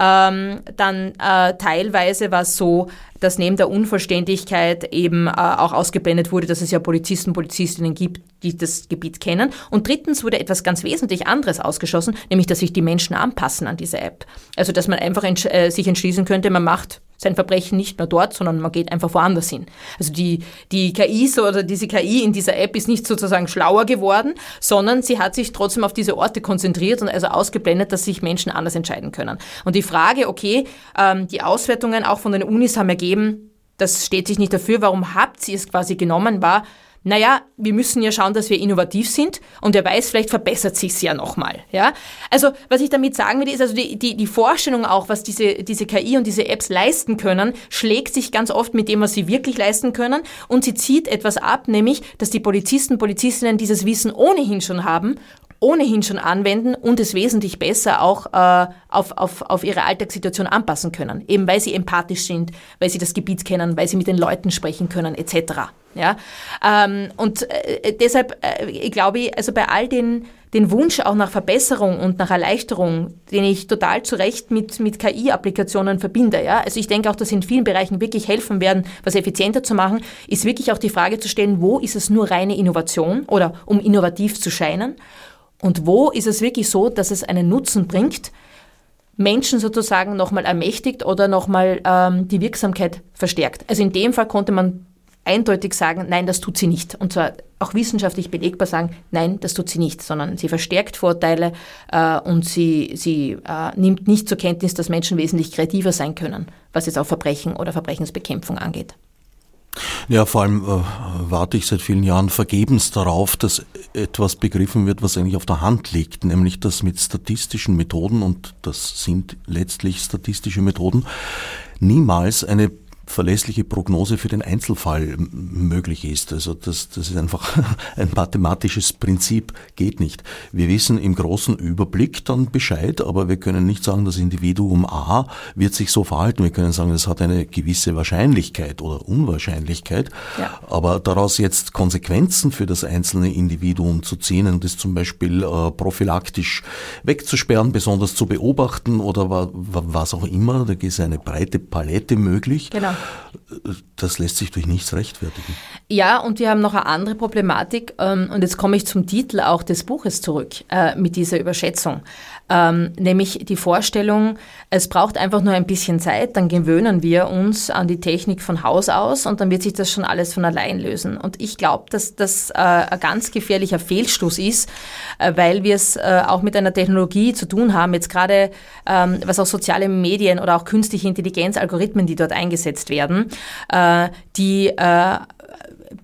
Ähm, dann äh, teilweise war es so, dass neben der Unvollständigkeit eben äh, auch ausgeblendet wurde, dass es ja Polizisten, Polizistinnen gibt, die das Gebiet kennen. Und drittens wurde etwas ganz wesentlich anderes ausgeschlossen, nämlich dass sich die Menschen anpassen an diese App. Also dass man einfach entsch äh, sich entschließen könnte, man macht sein Verbrechen nicht mehr dort, sondern man geht einfach woanders hin. Also die, die KI oder diese KI in dieser App ist nicht sozusagen schlauer geworden, sondern sie hat sich trotzdem auf diese Orte konzentriert und also ausgeblendet, dass sich Menschen anders entscheiden können. Und die Frage, okay, ähm, die Auswertungen auch von den Unis haben ergeben, das steht sich nicht dafür, warum habt ihr es quasi genommen, war, naja, wir müssen ja schauen, dass wir innovativ sind und wer weiß, vielleicht verbessert sich's ja nochmal. Ja? Also was ich damit sagen will, ist also die, die, die Vorstellung auch, was diese, diese KI und diese Apps leisten können, schlägt sich ganz oft mit dem, was sie wirklich leisten können und sie zieht etwas ab, nämlich, dass die Polizisten, Polizistinnen dieses Wissen ohnehin schon haben ohnehin schon anwenden und es wesentlich besser auch äh, auf, auf, auf ihre Alltagssituation anpassen können. Eben weil sie empathisch sind, weil sie das Gebiet kennen, weil sie mit den Leuten sprechen können, etc. Ja? Ähm, und äh, deshalb äh, glaube ich, also bei all den, den Wunsch auch nach Verbesserung und nach Erleichterung, den ich total zu Recht mit, mit KI-Applikationen verbinde. Ja? Also ich denke auch, dass in vielen Bereichen wirklich helfen werden, was effizienter zu machen, ist wirklich auch die Frage zu stellen, wo ist es nur reine Innovation oder um innovativ zu scheinen und wo ist es wirklich so, dass es einen Nutzen bringt, Menschen sozusagen nochmal ermächtigt oder nochmal ähm, die Wirksamkeit verstärkt. Also in dem Fall konnte man eindeutig sagen, nein, das tut sie nicht. Und zwar auch wissenschaftlich belegbar sagen, nein, das tut sie nicht, sondern sie verstärkt Vorteile äh, und sie, sie äh, nimmt nicht zur Kenntnis, dass Menschen wesentlich kreativer sein können, was jetzt auch Verbrechen oder Verbrechensbekämpfung angeht. Ja, vor allem äh, warte ich seit vielen Jahren vergebens darauf, dass etwas begriffen wird, was eigentlich auf der Hand liegt, nämlich dass mit statistischen Methoden, und das sind letztlich statistische Methoden, niemals eine verlässliche Prognose für den Einzelfall möglich ist. Also das, das ist einfach [laughs] ein mathematisches Prinzip, geht nicht. Wir wissen im großen Überblick dann Bescheid, aber wir können nicht sagen, das Individuum A wird sich so verhalten. Wir können sagen, das hat eine gewisse Wahrscheinlichkeit oder Unwahrscheinlichkeit. Ja. Aber daraus jetzt Konsequenzen für das einzelne Individuum zu ziehen und das zum Beispiel äh, prophylaktisch wegzusperren, besonders zu beobachten oder was auch immer, da ist eine breite Palette möglich. Genau. Das lässt sich durch nichts rechtfertigen. Ja, und wir haben noch eine andere Problematik. Ähm, und jetzt komme ich zum Titel auch des Buches zurück äh, mit dieser Überschätzung. Ähm, nämlich die Vorstellung, es braucht einfach nur ein bisschen Zeit, dann gewöhnen wir uns an die Technik von Haus aus und dann wird sich das schon alles von allein lösen. Und ich glaube, dass das äh, ein ganz gefährlicher Fehlschluss ist, äh, weil wir es äh, auch mit einer Technologie zu tun haben, jetzt gerade ähm, was auch soziale Medien oder auch künstliche Intelligenz, Algorithmen, die dort eingesetzt werden, äh, die äh,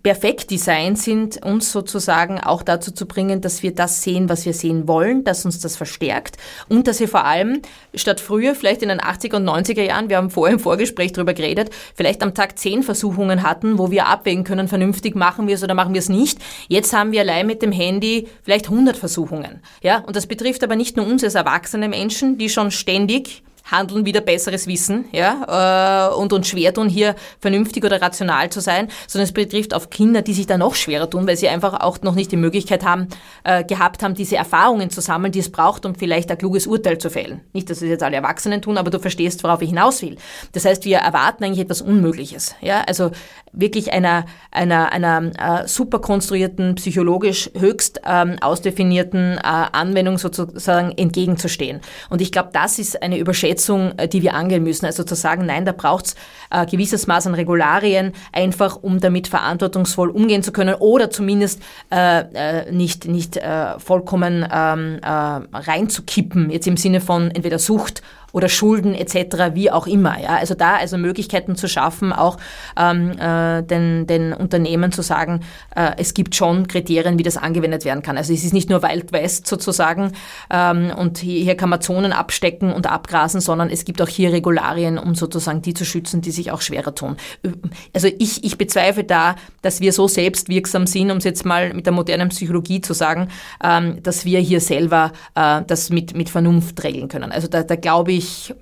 perfekt designt sind, uns sozusagen auch dazu zu bringen, dass wir das sehen, was wir sehen wollen, dass uns das verstärkt und dass wir vor allem statt früher, vielleicht in den 80er und 90er Jahren, wir haben vorher im Vorgespräch darüber geredet, vielleicht am Tag zehn Versuchungen hatten, wo wir abwägen können, vernünftig machen wir es oder machen wir es nicht. Jetzt haben wir allein mit dem Handy vielleicht 100 Versuchungen. Ja, und das betrifft aber nicht nur uns als erwachsene Menschen, die schon ständig Handeln wieder besseres Wissen ja, äh, und uns schwer tun, hier vernünftig oder rational zu sein, sondern es betrifft auch Kinder, die sich da noch schwerer tun, weil sie einfach auch noch nicht die Möglichkeit haben, äh, gehabt haben, diese Erfahrungen zu sammeln, die es braucht, um vielleicht ein kluges Urteil zu fällen. Nicht, dass es jetzt alle Erwachsenen tun, aber du verstehst, worauf ich hinaus will. Das heißt, wir erwarten eigentlich etwas Unmögliches. Ja? Also wirklich einer, einer, einer äh, super konstruierten, psychologisch höchst ähm, ausdefinierten äh, Anwendung sozusagen entgegenzustehen. Und ich glaube, das ist eine Überschätzung Übersetzung, äh, die wir angehen müssen. Also zu sagen, nein, da braucht es äh, gewisses Maß an Regularien, einfach um damit verantwortungsvoll umgehen zu können oder zumindest äh, äh, nicht, nicht äh, vollkommen ähm, äh, reinzukippen, jetzt im Sinne von entweder Sucht oder Schulden etc., wie auch immer. Ja? Also da also Möglichkeiten zu schaffen, auch ähm, äh, den, den Unternehmen zu sagen, äh, es gibt schon Kriterien, wie das angewendet werden kann. Also es ist nicht nur Wild West sozusagen ähm, und hier, hier kann man Zonen abstecken und abgrasen, sondern es gibt auch hier Regularien, um sozusagen die zu schützen, die sich auch schwerer tun. Also ich, ich bezweifle da, dass wir so selbstwirksam sind, um es jetzt mal mit der modernen Psychologie zu sagen, ähm, dass wir hier selber äh, das mit, mit Vernunft regeln können. Also da, da glaube ich, ich,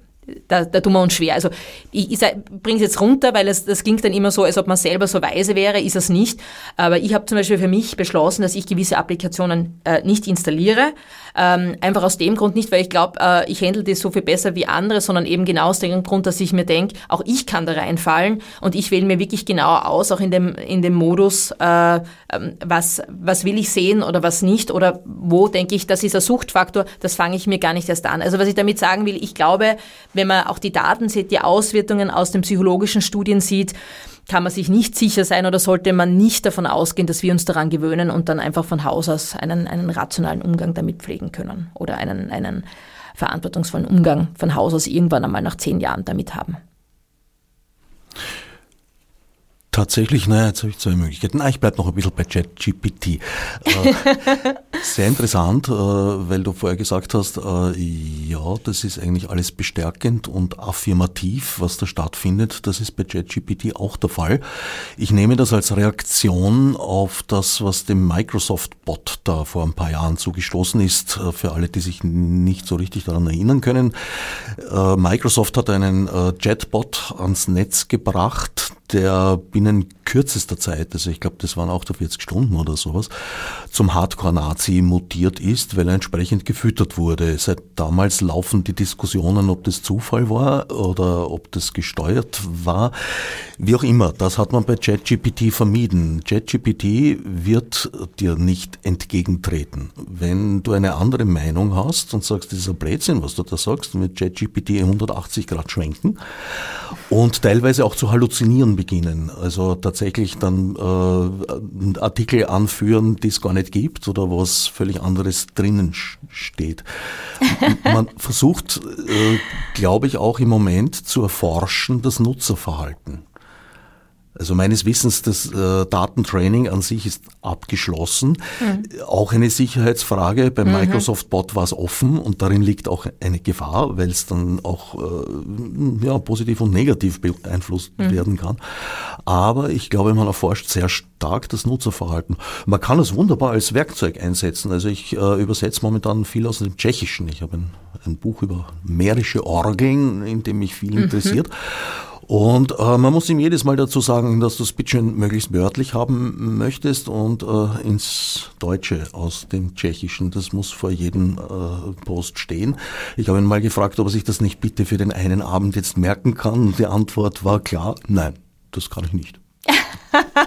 da, da tun wir uns schwer. Also ich, ich bringe es jetzt runter, weil es, das klingt dann immer so, als ob man selber so weise wäre, ist es nicht. Aber ich habe zum Beispiel für mich beschlossen, dass ich gewisse Applikationen äh, nicht installiere. Ähm, einfach aus dem Grund nicht, weil ich glaube, äh, ich handle das so viel besser wie andere, sondern eben genau aus dem Grund, dass ich mir denke, auch ich kann da reinfallen und ich wähle mir wirklich genau aus, auch in dem, in dem Modus, äh, ähm, was, was will ich sehen oder was nicht oder wo denke ich, das ist ein Suchtfaktor, das fange ich mir gar nicht erst an. Also was ich damit sagen will, ich glaube, wenn man auch die Daten sieht, die Auswertungen aus den psychologischen Studien sieht, kann man sich nicht sicher sein oder sollte man nicht davon ausgehen, dass wir uns daran gewöhnen und dann einfach von Haus aus einen, einen rationalen Umgang damit pflegen können oder einen, einen verantwortungsvollen Umgang von Haus aus irgendwann einmal nach zehn Jahren damit haben. Tatsächlich, naja, jetzt habe ich zwei Möglichkeiten. Ah, ich bleibe noch ein bisschen bei ChatGPT. [laughs] Äh, sehr interessant, äh, weil du vorher gesagt hast, äh, ja, das ist eigentlich alles bestärkend und affirmativ, was da stattfindet. Das ist bei ChatGPT auch der Fall. Ich nehme das als Reaktion auf das, was dem Microsoft-Bot da vor ein paar Jahren zugestoßen ist. Für alle, die sich nicht so richtig daran erinnern können. Microsoft hat einen Chatbot ans Netz gebracht, der binnen kürzester Zeit, also ich glaube, das waren auch da 40 Stunden oder sowas, zum Hardcore-Nazi mutiert ist, weil er entsprechend gefüttert wurde. Seit damals laufen die Diskussionen, ob das Zufall war oder ob das gesteuert war. Wie auch immer, das hat man bei ChatGPT vermieden. ChatGPT wird dir nicht entgegentreten. Wenn du eine andere Meinung hast und sagst, das ist ein Blödsinn, was du da sagst, mit ChatGPT 180 Grad schwenken und teilweise auch zu halluzinieren beginnen. Also tatsächlich dann äh, Artikel anführen, die es gar nicht gibt oder was völlig anderes drinnen steht. Man versucht, äh, glaube ich, auch im Moment zu erforschen das Nutzerverhalten. Also meines Wissens, das äh, Datentraining an sich ist abgeschlossen. Mhm. Auch eine Sicherheitsfrage. Beim mhm. Microsoft Bot war es offen und darin liegt auch eine Gefahr, weil es dann auch äh, ja, positiv und negativ beeinflusst mhm. werden kann. Aber ich glaube, man erforscht sehr stark das Nutzerverhalten. Man kann es wunderbar als Werkzeug einsetzen. Also ich äh, übersetze momentan viel aus dem Tschechischen. Ich habe ein, ein Buch über mährische Orgeln, in dem mich viel mhm. interessiert. Und äh, man muss ihm jedes Mal dazu sagen, dass du es bitteschön möglichst wörtlich haben möchtest und äh, ins Deutsche aus dem Tschechischen. Das muss vor jedem äh, Post stehen. Ich habe ihn mal gefragt, ob er sich das nicht bitte für den einen Abend jetzt merken kann. Und die Antwort war klar, nein, das kann ich nicht. [laughs]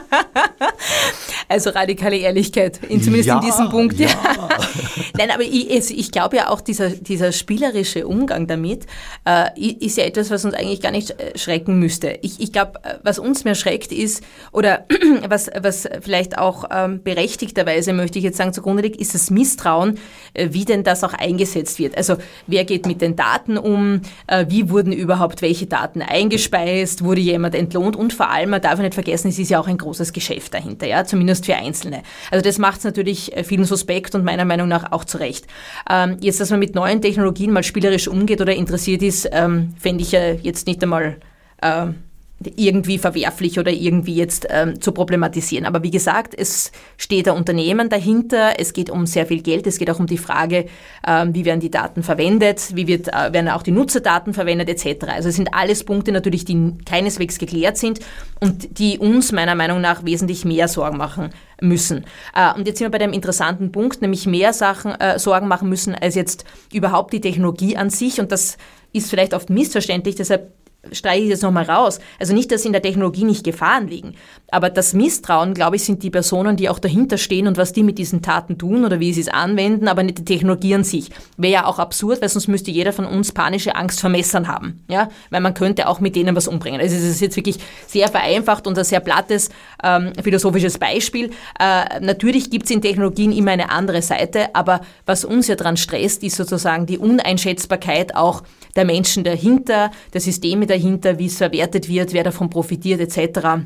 Also radikale Ehrlichkeit, in, zumindest ja, in diesem Punkt. Ja. [laughs] Nein, aber ich, ich glaube ja auch, dieser, dieser spielerische Umgang damit äh, ist ja etwas, was uns eigentlich gar nicht äh, schrecken müsste. Ich, ich glaube, äh, was uns mehr schreckt ist, oder [clears throat] was, was vielleicht auch ähm, berechtigterweise, möchte ich jetzt sagen, zugrunde liegt, ist das Misstrauen, äh, wie denn das auch eingesetzt wird. Also wer geht mit den Daten um, äh, wie wurden überhaupt welche Daten eingespeist, wurde jemand entlohnt und vor allem, man darf nicht vergessen, es ist ja auch ein großes Geschäft dahinter, ja, zumindest zumindest für Einzelne. Also das macht es natürlich äh, vielen suspekt und meiner Meinung nach auch zu Recht. Ähm, jetzt, dass man mit neuen Technologien mal spielerisch umgeht oder interessiert ist, ähm, fände ich ja jetzt nicht einmal ähm, irgendwie verwerflich oder irgendwie jetzt ähm, zu problematisieren. Aber wie gesagt, es steht ein Unternehmen dahinter, es geht um sehr viel Geld, es geht auch um die Frage, ähm, wie werden die Daten verwendet, wie wird, äh, werden auch die Nutzerdaten verwendet etc. Also es sind alles Punkte natürlich, die keineswegs geklärt sind und die uns meiner Meinung nach wesentlich mehr Sorgen machen müssen. Äh, und jetzt sind wir bei dem interessanten Punkt, nämlich mehr Sachen äh, Sorgen machen müssen als jetzt überhaupt die Technologie an sich und das ist vielleicht oft missverständlich, deshalb streiche ich das nochmal raus. Also nicht, dass in der Technologie nicht Gefahren liegen, aber das Misstrauen, glaube ich, sind die Personen, die auch dahinter stehen und was die mit diesen Taten tun oder wie sie es anwenden, aber nicht die Technologie an sich. Wäre ja auch absurd, weil sonst müsste jeder von uns panische Angst vor Messern haben, ja, weil man könnte auch mit denen was umbringen. Also es ist jetzt wirklich sehr vereinfacht und ein sehr plattes ähm, philosophisches Beispiel. Äh, natürlich gibt es in Technologien immer eine andere Seite, aber was uns ja daran stresst, ist sozusagen die Uneinschätzbarkeit auch der Menschen dahinter, der Systeme dahinter, wie es verwertet wird, wer davon profitiert etc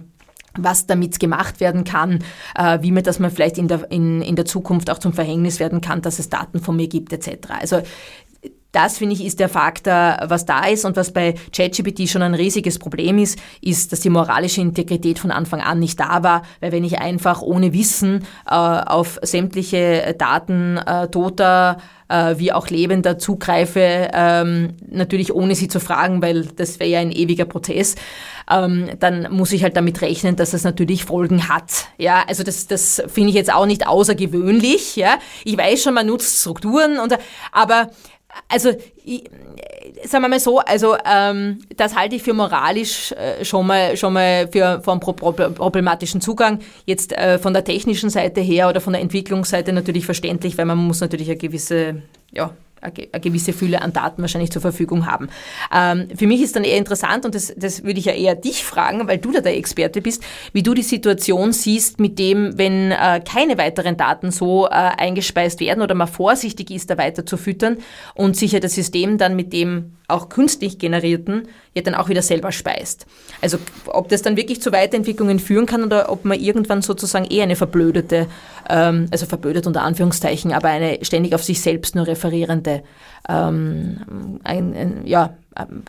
was damit gemacht werden kann, äh, wie mir das man vielleicht in der, in, in der Zukunft auch zum Verhängnis werden kann, dass es Daten von mir gibt etc. Also das, finde ich, ist der Faktor, was da ist und was bei ChatGPT schon ein riesiges Problem ist, ist, dass die moralische Integrität von Anfang an nicht da war, weil wenn ich einfach ohne Wissen äh, auf sämtliche Daten äh, toter äh, wie auch Lebender zugreife, ähm, natürlich ohne sie zu fragen, weil das wäre ja ein ewiger Prozess, ähm, dann muss ich halt damit rechnen, dass das natürlich Folgen hat. Ja, also das, das finde ich jetzt auch nicht außergewöhnlich. Ja, ich weiß schon, man nutzt Strukturen und, aber also ich, sagen wir mal so, also ähm, das halte ich für moralisch äh, schon mal schon mal für vom problematischen Zugang. Jetzt äh, von der technischen Seite her oder von der Entwicklungsseite natürlich verständlich, weil man muss natürlich eine gewisse ja, eine gewisse Fülle an Daten wahrscheinlich zur Verfügung haben. Ähm, für mich ist dann eher interessant, und das, das würde ich ja eher dich fragen, weil du da der Experte bist, wie du die Situation siehst mit dem, wenn äh, keine weiteren Daten so äh, eingespeist werden oder man vorsichtig ist, da weiter zu füttern und sicher das System dann mit dem auch künstlich generierten ja dann auch wieder selber speist. Also ob das dann wirklich zu Weiterentwicklungen führen kann oder ob man irgendwann sozusagen eher eine verblödete, ähm, also verblödet unter Anführungszeichen, aber eine ständig auf sich selbst nur referierende ähm, ein, ein, ja,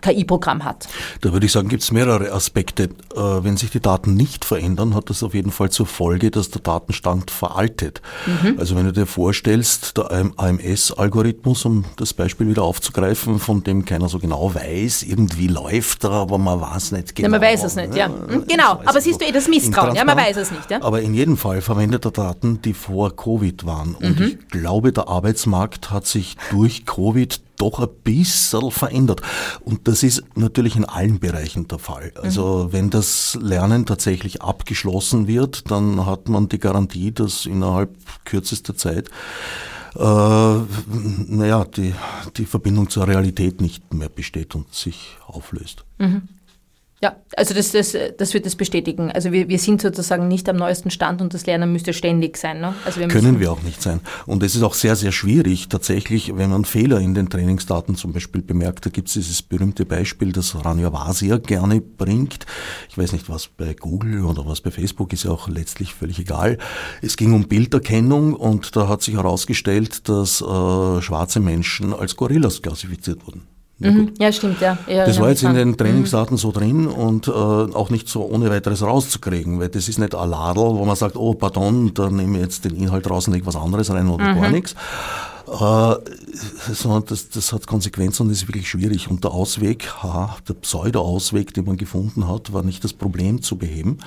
KI-Programm hat. Da würde ich sagen, gibt es mehrere Aspekte. Äh, wenn sich die Daten nicht verändern, hat das auf jeden Fall zur Folge, dass der Datenstand veraltet. Mhm. Also wenn du dir vorstellst, der AMS-Algorithmus, um das Beispiel wieder aufzugreifen, von dem keiner so genau weiß, irgendwie läuft er, aber man weiß nicht genau. Ja, man weiß es nicht, ja. Mhm, genau, aber siehst du eh das Misstrauen, ja, man weiß es nicht. Ja? Aber in jedem Fall verwendet er Daten, die vor Covid waren. Und mhm. ich glaube, der Arbeitsmarkt hat sich durch Covid doch ein bisschen verändert. Und das ist natürlich in allen Bereichen der Fall. Also mhm. wenn das Lernen tatsächlich abgeschlossen wird, dann hat man die Garantie, dass innerhalb kürzester Zeit äh, naja, die, die Verbindung zur Realität nicht mehr besteht und sich auflöst. Mhm. Ja, also das, das, das wird das bestätigen. Also wir, wir sind sozusagen nicht am neuesten Stand und das Lernen müsste ständig sein. Ne? Also wir Können wir auch nicht sein. Und es ist auch sehr, sehr schwierig tatsächlich, wenn man Fehler in den Trainingsdaten zum Beispiel bemerkt. Da gibt es dieses berühmte Beispiel, das Rania Vasia gerne bringt. Ich weiß nicht, was bei Google oder was bei Facebook ist ja auch letztlich völlig egal. Es ging um Bilderkennung und da hat sich herausgestellt, dass äh, schwarze Menschen als Gorillas klassifiziert wurden. Mhm. Ja, stimmt, ja. ja das war jetzt in den Trainingsdaten mhm. so drin und äh, auch nicht so ohne weiteres rauszukriegen, weil das ist nicht ein Ladel, wo man sagt, oh, pardon, da nehme ich jetzt den Inhalt raus und lege was anderes rein oder mhm. gar nichts. Äh, sondern das, das hat Konsequenzen und ist wirklich schwierig. Und der Ausweg, ha, der Pseudo-Ausweg, den man gefunden hat, war nicht das Problem zu beheben,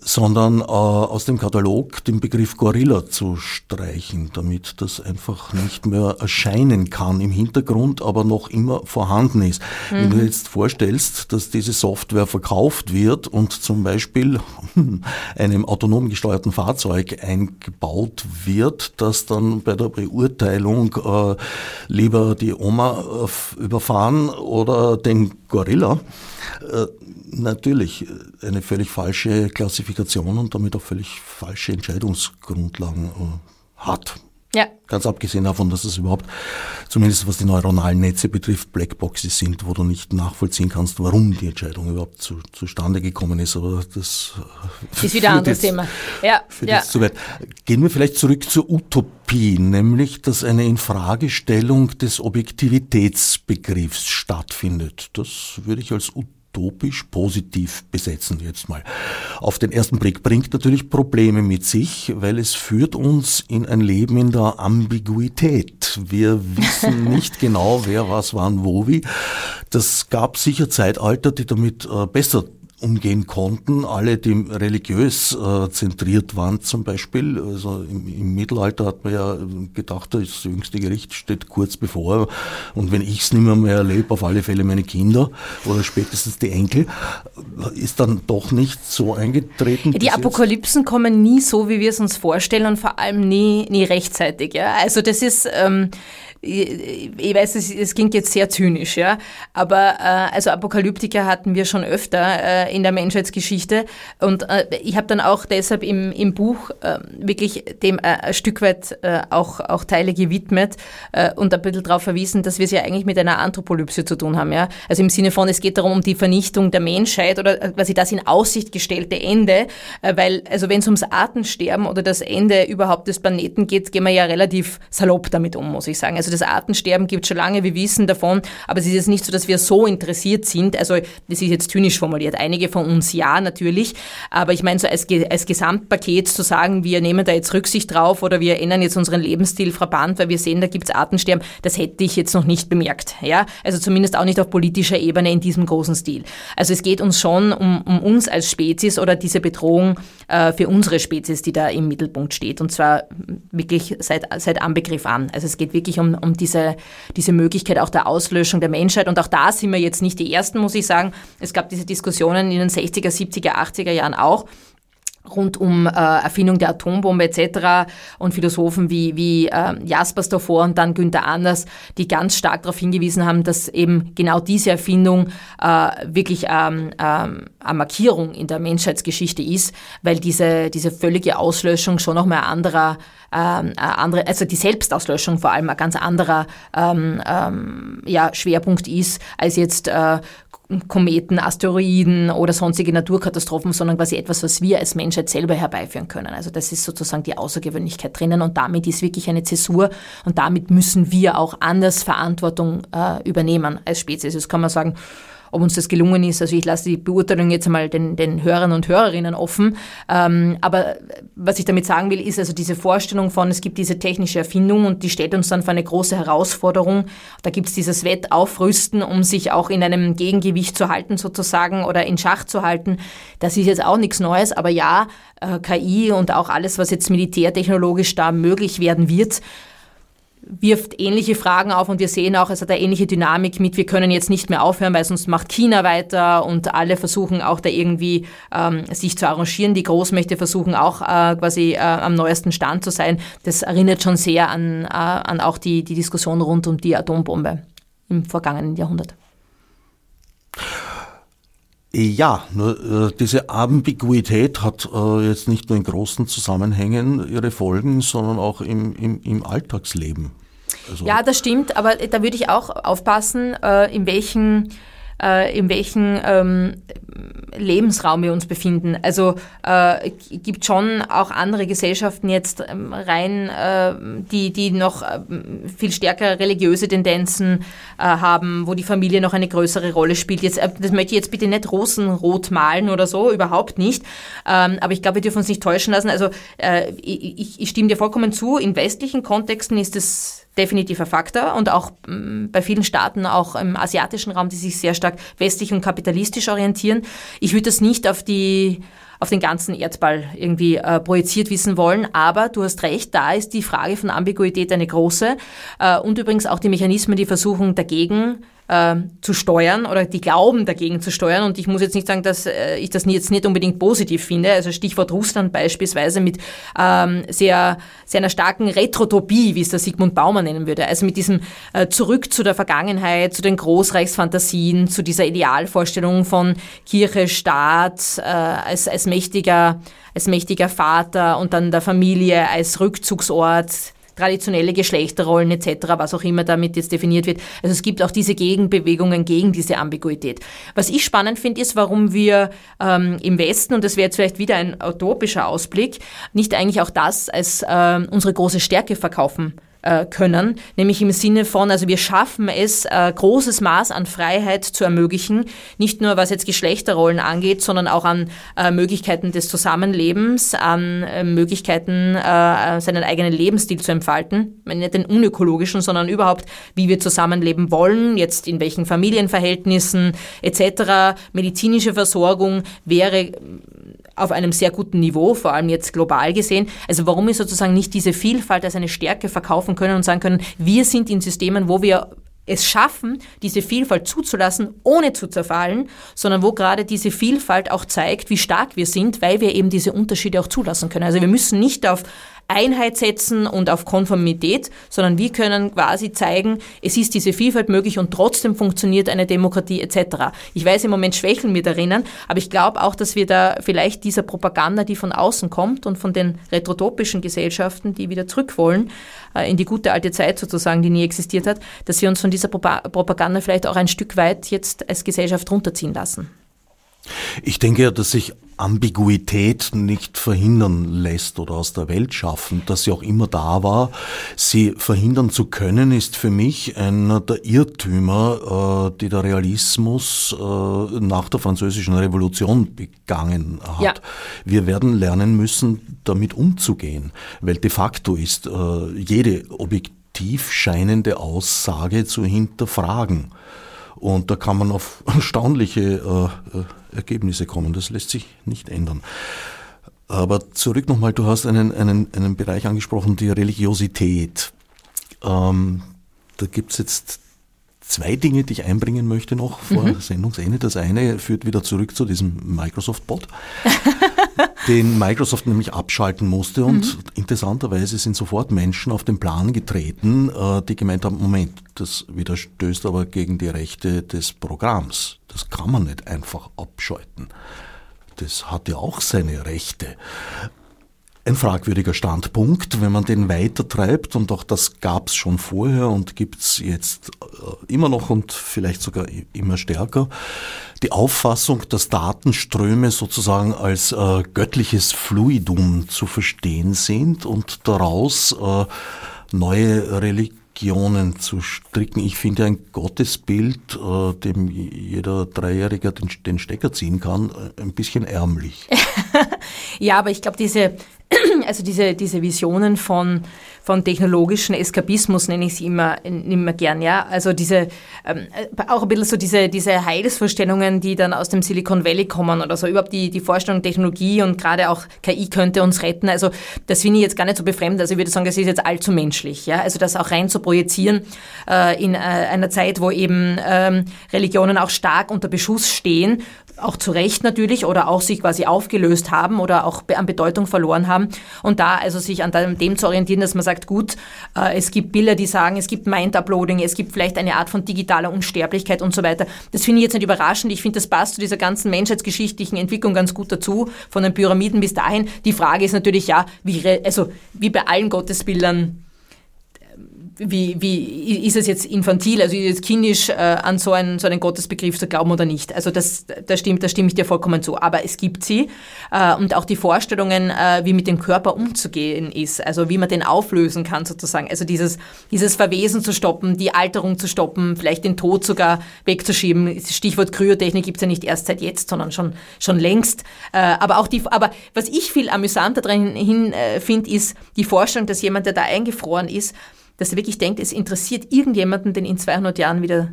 sondern äh, aus dem Katalog den Begriff Gorilla zu streichen, damit das einfach nicht mehr erscheinen kann im Hintergrund, aber noch immer vorhanden ist. Mhm. Wenn du mhm. jetzt vorstellst, dass diese Software verkauft wird und zum Beispiel [laughs] einem autonom gesteuerten Fahrzeug eingebaut wird, das dann bei der Beurteilung äh, lieber die Oma äh, überfahren oder den Gorilla, äh, natürlich äh, eine völlig falsche Klassifikation und damit auch völlig falsche Entscheidungsgrundlagen äh, hat. Ja. Ganz abgesehen davon, dass es überhaupt, zumindest was die neuronalen Netze betrifft, Blackboxes sind, wo du nicht nachvollziehen kannst, warum die Entscheidung überhaupt zu, zustande gekommen ist. Aber das ist wieder ein anderes jetzt, Thema. Ja, ja. zu weit. Gehen wir vielleicht zurück zur Utopie, nämlich, dass eine Infragestellung des Objektivitätsbegriffs stattfindet. Das würde ich als Utopie utopisch positiv besetzen jetzt mal. Auf den ersten Blick bringt natürlich Probleme mit sich, weil es führt uns in ein Leben in der Ambiguität. Wir wissen [laughs] nicht genau, wer was wann wo wie. Das gab sicher Zeitalter, die damit äh, besser umgehen konnten. Alle, die religiös äh, zentriert waren zum Beispiel. Also im, im, Mittelalter hat man ja gedacht, das jüngste Gericht steht kurz bevor. Und wenn ich es nicht mehr, mehr erlebe, auf alle Fälle meine Kinder oder spätestens die Enkel, ist dann doch nicht so eingetreten. Die Apokalypsen kommen nie so, wie wir es uns vorstellen und vor allem nie, nie rechtzeitig. Ja? Also das ist... Ähm, ich weiß, es, es klingt jetzt sehr zynisch, ja, aber äh, also Apokalyptiker hatten wir schon öfter äh, in der Menschheitsgeschichte und äh, ich habe dann auch deshalb im, im Buch äh, wirklich dem äh, ein Stück weit äh, auch, auch Teile gewidmet äh, und ein bisschen darauf verwiesen, dass wir es ja eigentlich mit einer Anthropolypse zu tun haben, ja, also im Sinne von, es geht darum, um die Vernichtung der Menschheit oder äh, quasi das in Aussicht gestellte Ende, äh, weil also wenn es ums Artensterben oder das Ende überhaupt des Planeten geht, gehen wir ja relativ salopp damit um, muss ich sagen. Also Also das Artensterben gibt es schon lange, wir wissen davon, aber es ist jetzt nicht so, dass wir so interessiert sind. Also das ist jetzt zynisch formuliert. Einige von uns ja, natürlich. Aber ich meine, so als, als Gesamtpaket zu sagen, wir nehmen da jetzt Rücksicht drauf oder wir ändern jetzt unseren Lebensstil Verband, weil wir sehen, da gibt es Artensterben, das hätte ich jetzt noch nicht bemerkt. Ja? Also zumindest auch nicht auf politischer Ebene in diesem großen Stil. Also es geht uns schon um, um uns als Spezies oder diese Bedrohung äh, für unsere Spezies, die da im Mittelpunkt steht. Und zwar wirklich seit, seit Anbegriff an. Also es geht wirklich um, um diese, diese Möglichkeit auch der Auslöschung der Menschheit. Und auch da sind wir jetzt nicht die Ersten, muss ich sagen. Es gab diese Diskussionen in den 60er, 70er, 80er Jahren auch rund um äh, Erfindung der Atombombe etc. und Philosophen wie, wie äh, Jaspers davor und dann Günther Anders, die ganz stark darauf hingewiesen haben, dass eben genau diese Erfindung äh, wirklich ähm, ähm, eine Markierung in der Menschheitsgeschichte ist, weil diese, diese völlige Auslöschung schon nochmal ein anderer, ähm, andere, also die Selbstauslöschung vor allem ein ganz anderer ähm, ähm, ja, Schwerpunkt ist, als jetzt äh, Kometen, Asteroiden oder sonstige Naturkatastrophen, sondern quasi etwas, was wir als Menschheit selber herbeiführen können. Also das ist sozusagen die Außergewöhnlichkeit drinnen und damit ist wirklich eine Zäsur und damit müssen wir auch anders Verantwortung äh, übernehmen als Spezies. Das kann man sagen, ob uns das gelungen ist. Also ich lasse die Beurteilung jetzt einmal den, den Hörern und Hörerinnen offen. Ähm, aber was ich damit sagen will, ist also diese Vorstellung von, es gibt diese technische Erfindung und die stellt uns dann vor eine große Herausforderung. Da gibt es dieses Wettaufrüsten, um sich auch in einem Gegengewicht zu halten sozusagen oder in Schach zu halten. Das ist jetzt auch nichts Neues, aber ja, äh, KI und auch alles, was jetzt militärtechnologisch da möglich werden wird, wirft ähnliche Fragen auf und wir sehen auch, es hat eine ähnliche Dynamik mit, wir können jetzt nicht mehr aufhören, weil sonst macht China weiter und alle versuchen auch da irgendwie ähm, sich zu arrangieren. Die Großmächte versuchen auch äh, quasi äh, am neuesten Stand zu sein. Das erinnert schon sehr an, äh, an auch die, die Diskussion rund um die Atombombe im vergangenen Jahrhundert. Ja, nur äh, diese Ambiguität hat äh, jetzt nicht nur in großen Zusammenhängen ihre Folgen, sondern auch im, im, im Alltagsleben. Also ja, das stimmt, aber da würde ich auch aufpassen, äh, in welchen äh, in welchem ähm, Lebensraum wir uns befinden. Also äh, gibt schon auch andere Gesellschaften jetzt ähm, rein, äh, die, die noch äh, viel stärker religiöse Tendenzen äh, haben, wo die Familie noch eine größere Rolle spielt. Jetzt, äh, das möchte ich jetzt bitte nicht rosenrot malen oder so, überhaupt nicht. Ähm, aber ich glaube, wir dürfen uns nicht täuschen lassen. Also äh, ich, ich stimme dir vollkommen zu, in westlichen Kontexten ist es definitiver Faktor und auch mm, bei vielen Staaten, auch im asiatischen Raum, die sich sehr stark westlich und kapitalistisch orientieren. Ich würde das nicht auf die auf den ganzen Erdball irgendwie äh, projiziert wissen wollen. Aber du hast recht, da ist die Frage von Ambiguität eine große. Äh, und übrigens auch die Mechanismen, die versuchen dagegen äh, zu steuern oder die glauben dagegen zu steuern. Und ich muss jetzt nicht sagen, dass äh, ich das jetzt nicht unbedingt positiv finde. Also Stichwort Russland beispielsweise mit ähm, sehr, sehr einer starken Retrotopie, wie es der Sigmund Baumer nennen würde. Also mit diesem äh, Zurück zu der Vergangenheit, zu den Großreichsfantasien, zu dieser Idealvorstellung von Kirche, Staat äh, als, als mächtiger als mächtiger Vater und dann der Familie als Rückzugsort traditionelle Geschlechterrollen etc., was auch immer damit jetzt definiert wird. Also es gibt auch diese Gegenbewegungen gegen diese Ambiguität. Was ich spannend finde, ist, warum wir ähm, im Westen, und das wäre jetzt vielleicht wieder ein utopischer Ausblick, nicht eigentlich auch das als äh, unsere große Stärke verkaufen äh, können, nämlich im Sinne von, also wir schaffen es, äh, großes Maß an Freiheit zu ermöglichen, nicht nur was jetzt Geschlechterrollen angeht, sondern auch an äh, Möglichkeiten des Zusammenlebens, an Möglichkeiten, seinen eigenen Lebensstil zu entfalten, nicht den unökologischen, sondern überhaupt, wie wir zusammenleben wollen, jetzt in welchen Familienverhältnissen etc. Medizinische Versorgung wäre auf einem sehr guten Niveau, vor allem jetzt global gesehen. Also warum wir sozusagen nicht diese Vielfalt als eine Stärke verkaufen können und sagen können, wir sind in Systemen, wo wir es schaffen, diese Vielfalt zuzulassen, ohne zu zerfallen, sondern wo gerade diese Vielfalt auch zeigt, wie stark wir sind, weil wir eben diese Unterschiede auch zulassen können. Also wir müssen nicht auf Einheit setzen und auf Konformität, sondern wir können quasi zeigen, es ist diese Vielfalt möglich und trotzdem funktioniert eine Demokratie etc. Ich weiß, im Moment schwächeln wir darin, aber ich glaube auch, dass wir da vielleicht dieser Propaganda, die von außen kommt und von den retrotopischen Gesellschaften, die wieder zurück wollen, äh, in die gute alte Zeit sozusagen, die nie existiert hat, dass wir uns von dieser Propaganda vielleicht auch ein Stück weit jetzt als Gesellschaft runterziehen lassen. Ich denke ja, dass sich Ambiguität nicht verhindern lässt oder aus der Welt schaffen, dass sie auch immer da war. Sie verhindern zu können, ist für mich einer der Irrtümer, äh, die der Realismus äh, nach der Französischen Revolution begangen hat. Ja. Wir werden lernen müssen, damit umzugehen, weil de facto ist äh, jede objektiv scheinende Aussage zu hinterfragen. Und da kann man auf [laughs] erstaunliche äh, Ergebnisse kommen. Das lässt sich nicht ändern. Aber zurück nochmal, du hast einen, einen, einen Bereich angesprochen, die Religiosität. Ähm, da gibt es jetzt zwei Dinge, die ich einbringen möchte noch vor mhm. Sendungsende. Das eine führt wieder zurück zu diesem Microsoft-Bot, [laughs] den Microsoft nämlich abschalten musste. Und mhm. interessanterweise sind sofort Menschen auf den Plan getreten, äh, die gemeint haben, Moment, das widerstößt aber gegen die Rechte des Programms. Das kann man nicht einfach abschalten. Das hat ja auch seine Rechte. Ein fragwürdiger Standpunkt, wenn man den weitertreibt, und auch das gab es schon vorher und gibt es jetzt äh, immer noch und vielleicht sogar immer stärker, die Auffassung, dass Datenströme sozusagen als äh, göttliches Fluidum zu verstehen sind und daraus äh, neue Religionen Religionen zu stricken. Ich finde ein Gottesbild, äh, dem jeder Dreijährige den, den Stecker ziehen kann, äh, ein bisschen ärmlich. [laughs] ja, aber ich glaube, diese, [clears throat] also diese, diese Visionen von von technologischen Eskapismus, nenne ich sie immer, immer gern, ja. Also diese, ähm, auch ein bisschen so diese, diese Heilsvorstellungen, die dann aus dem Silicon Valley kommen oder so, überhaupt die, die Vorstellung Technologie und gerade auch KI könnte uns retten. Also das finde ich jetzt gar nicht so befremd. Also ich würde sagen, das ist jetzt allzu menschlich, ja. Also das auch rein zu projizieren äh, in äh, einer Zeit, wo eben ähm, Religionen auch stark unter Beschuss stehen, auch zu Recht natürlich oder auch sich quasi aufgelöst haben oder auch an Bedeutung verloren haben. Und da also sich an dem zu orientieren, dass man sagt, sagt, gut, äh, es gibt Bilder, die sagen, es gibt Mind-Uploading, es gibt vielleicht eine Art von digitaler Unsterblichkeit und so weiter. Das finde ich jetzt nicht überraschend. Ich finde, das passt zu dieser ganzen menschheitsgeschichtlichen Entwicklung ganz gut dazu, von den Pyramiden bis dahin. Die Frage ist natürlich ja, wie, also, wie bei allen Gottesbildern, wie, wie ist es jetzt infantil, also ist es kindisch, äh, an so einen, so einen Gottesbegriff zu glauben oder nicht. Also das, das stimmt, da stimme ich dir vollkommen zu. Aber es gibt sie äh, und auch die Vorstellungen, äh, wie mit dem Körper umzugehen ist, also wie man den auflösen kann sozusagen. Also dieses, dieses Verwesen zu stoppen, die Alterung zu stoppen, vielleicht den Tod sogar wegzuschieben. Stichwort Kryotechnik gibt es ja nicht erst seit jetzt, sondern schon, schon längst. Äh, aber auch die, aber was ich viel amüsanter drin hin, äh, finde, ist die Vorstellung, dass jemand, der da eingefroren ist, dass er wirklich denkt, es interessiert irgendjemanden, den in 200 Jahren wieder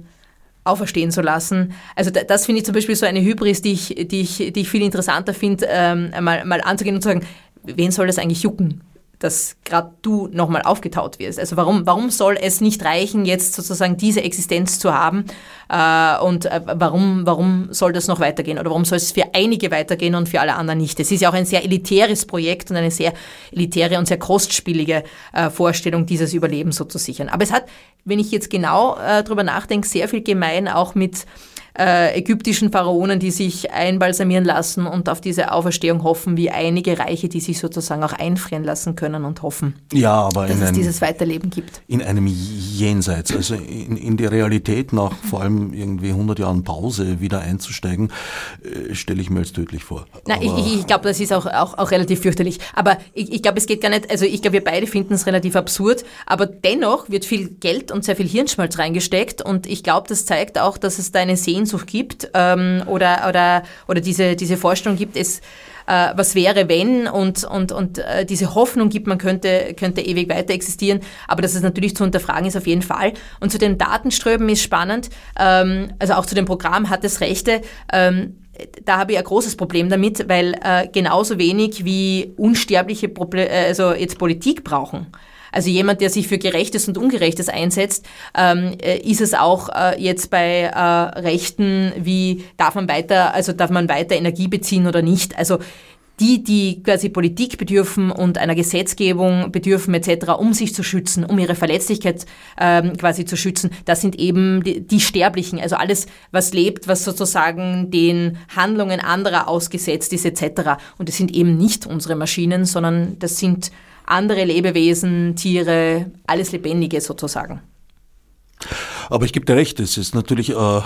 auferstehen zu lassen. Also das finde ich zum Beispiel so eine Hybris, die ich, die ich, die ich viel interessanter finde, ähm, mal, mal anzugehen und zu sagen, wen soll das eigentlich jucken? Dass gerade du nochmal aufgetaut wirst. Also warum, warum soll es nicht reichen, jetzt sozusagen diese Existenz zu haben? Äh, und äh, warum, warum soll das noch weitergehen? Oder warum soll es für einige weitergehen und für alle anderen nicht? Es ist ja auch ein sehr elitäres Projekt und eine sehr elitäre und sehr kostspielige äh, Vorstellung, dieses Überleben so zu sichern. Aber es hat, wenn ich jetzt genau äh, drüber nachdenke, sehr viel gemein auch mit äh, ägyptischen Pharaonen, die sich einbalsamieren lassen und auf diese Auferstehung hoffen, wie einige Reiche, die sich sozusagen auch einfrieren lassen können und hoffen, ja, aber dass es einem, dieses Weiterleben gibt. In einem Jenseits, also in, in die Realität nach vor allem irgendwie 100 Jahren Pause wieder einzusteigen, äh, stelle ich mir als tödlich vor. Nein, ich, ich, ich glaube, das ist auch, auch, auch relativ fürchterlich. Aber ich, ich glaube, es geht gar nicht, also ich glaube, wir beide finden es relativ absurd, aber dennoch wird viel Geld und sehr viel Hirnschmalz reingesteckt und ich glaube, das zeigt auch, dass es da eine Sehnsucht Sehnsucht gibt ähm, oder, oder, oder diese, diese Vorstellung gibt, es, äh, was wäre, wenn und, und, und äh, diese Hoffnung gibt, man könnte, könnte ewig weiter existieren, aber dass es natürlich zu hinterfragen ist auf jeden Fall. Und zu den Datenströmen ist spannend, ähm, also auch zu dem Programm hat es Rechte. Ähm, da habe ich ein großes Problem damit, weil äh, genauso wenig wie unsterbliche Proble äh, also jetzt Politik brauchen. Also jemand, der sich für Gerechtes und Ungerechtes einsetzt, ähm, äh, ist es auch äh, jetzt bei äh, Rechten, wie darf man weiter, also darf man weiter Energie beziehen oder nicht. Also die, die quasi Politik bedürfen und einer Gesetzgebung bedürfen etc., um sich zu schützen, um ihre Verletzlichkeit ähm, quasi zu schützen, das sind eben die, die Sterblichen, also alles, was lebt, was sozusagen den Handlungen anderer ausgesetzt ist etc. Und das sind eben nicht unsere Maschinen, sondern das sind andere Lebewesen, Tiere, alles Lebendige sozusagen. Aber ich gebe dir recht, es ist natürlich äh,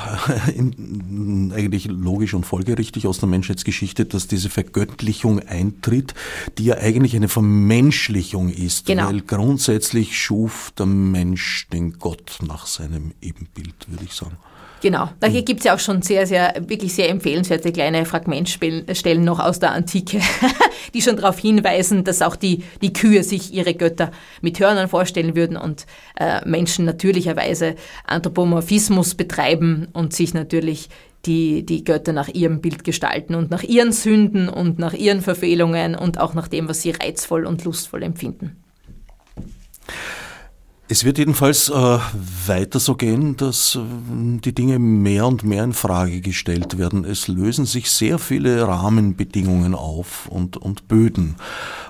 [laughs] in, eigentlich logisch und folgerichtig aus der Menschheitsgeschichte, dass diese Vergöttlichung eintritt, die ja eigentlich eine Vermenschlichung ist. Genau. Weil grundsätzlich schuf der Mensch den Gott nach seinem Ebenbild, würde ich sagen. Genau, da mhm. gibt es ja auch schon sehr, sehr, wirklich sehr empfehlenswerte kleine Fragmentstellen noch aus der Antike, [laughs] die schon darauf hinweisen, dass auch die, die Kühe sich ihre Götter mit Hörnern vorstellen würden und äh, Menschen natürlicherweise Anthropomorphismus betreiben und sich natürlich die, die Götter nach ihrem Bild gestalten und nach ihren Sünden und nach ihren Verfehlungen und auch nach dem, was sie reizvoll und lustvoll empfinden. Es wird jedenfalls äh, weiter so gehen, dass äh, die Dinge mehr und mehr in Frage gestellt werden. Es lösen sich sehr viele Rahmenbedingungen auf und, und Böden,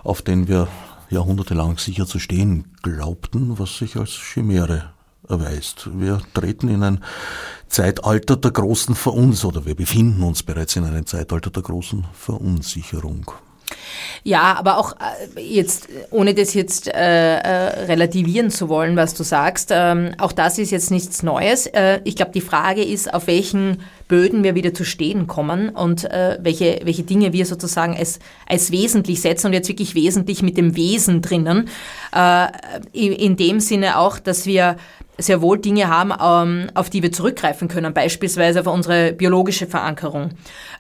auf denen wir jahrhundertelang sicher zu stehen glaubten, was sich als Chimäre erweist. Wir treten in ein Zeitalter der großen Veruns oder wir befinden uns bereits in einem Zeitalter der großen Verunsicherung. Ja, aber auch äh, jetzt, ohne das jetzt äh, äh, relativieren zu wollen, was du sagst, ähm, auch das ist jetzt nichts Neues. Äh, ich glaube, die Frage ist, auf welchen Böden wir wieder zu stehen kommen und äh, welche, welche Dinge wir sozusagen als, als wesentlich setzen und jetzt wirklich wesentlich mit dem Wesen drinnen. Äh, in dem Sinne auch, dass wir sehr wohl Dinge haben, ähm, auf die wir zurückgreifen können, beispielsweise auf unsere biologische Verankerung,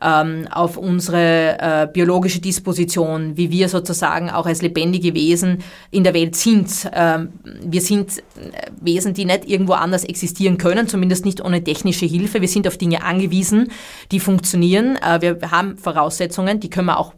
ähm, auf unsere äh, biologische Disposition, wie wir sozusagen auch als lebendige Wesen in der Welt sind. Ähm, wir sind äh, Wesen, die nicht irgendwo anders existieren können, zumindest nicht ohne technische Hilfe. Wir sind auf Dinge angewiesen, die funktionieren. Äh, wir haben Voraussetzungen, die können wir auch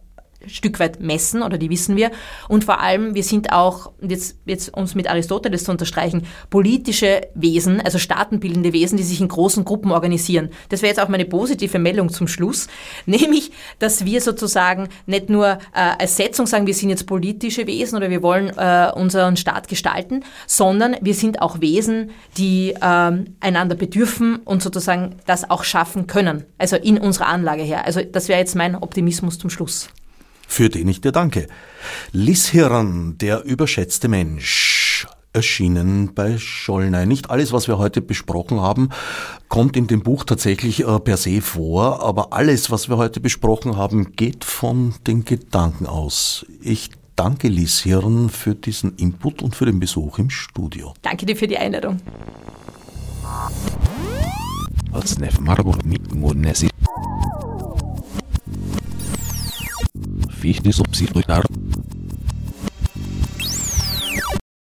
Stück weit messen oder die wissen wir. Und vor allem, wir sind auch, jetzt, jetzt uns mit Aristoteles zu unterstreichen, politische Wesen, also staatenbildende Wesen, die sich in großen Gruppen organisieren. Das wäre jetzt auch meine positive Meldung zum Schluss, [laughs] nämlich, dass wir sozusagen nicht nur äh, als Setzung sagen, wir sind jetzt politische Wesen oder wir wollen äh, unseren Staat gestalten, sondern wir sind auch Wesen, die äh, einander bedürfen und sozusagen das auch schaffen können. Also in unserer Anlage her. Also das wäre jetzt mein Optimismus zum Schluss für den ich dir danke. Liz Hirn, der überschätzte Mensch, erschienen bei Schollnei. Nicht alles, was wir heute besprochen haben, kommt in dem Buch tatsächlich äh, per se vor, aber alles, was wir heute besprochen haben, geht von den Gedanken aus. Ich danke Liz Hirn für diesen Input und für den Besuch im Studio. Danke dir für die Einladung wie ich nicht so psychotisch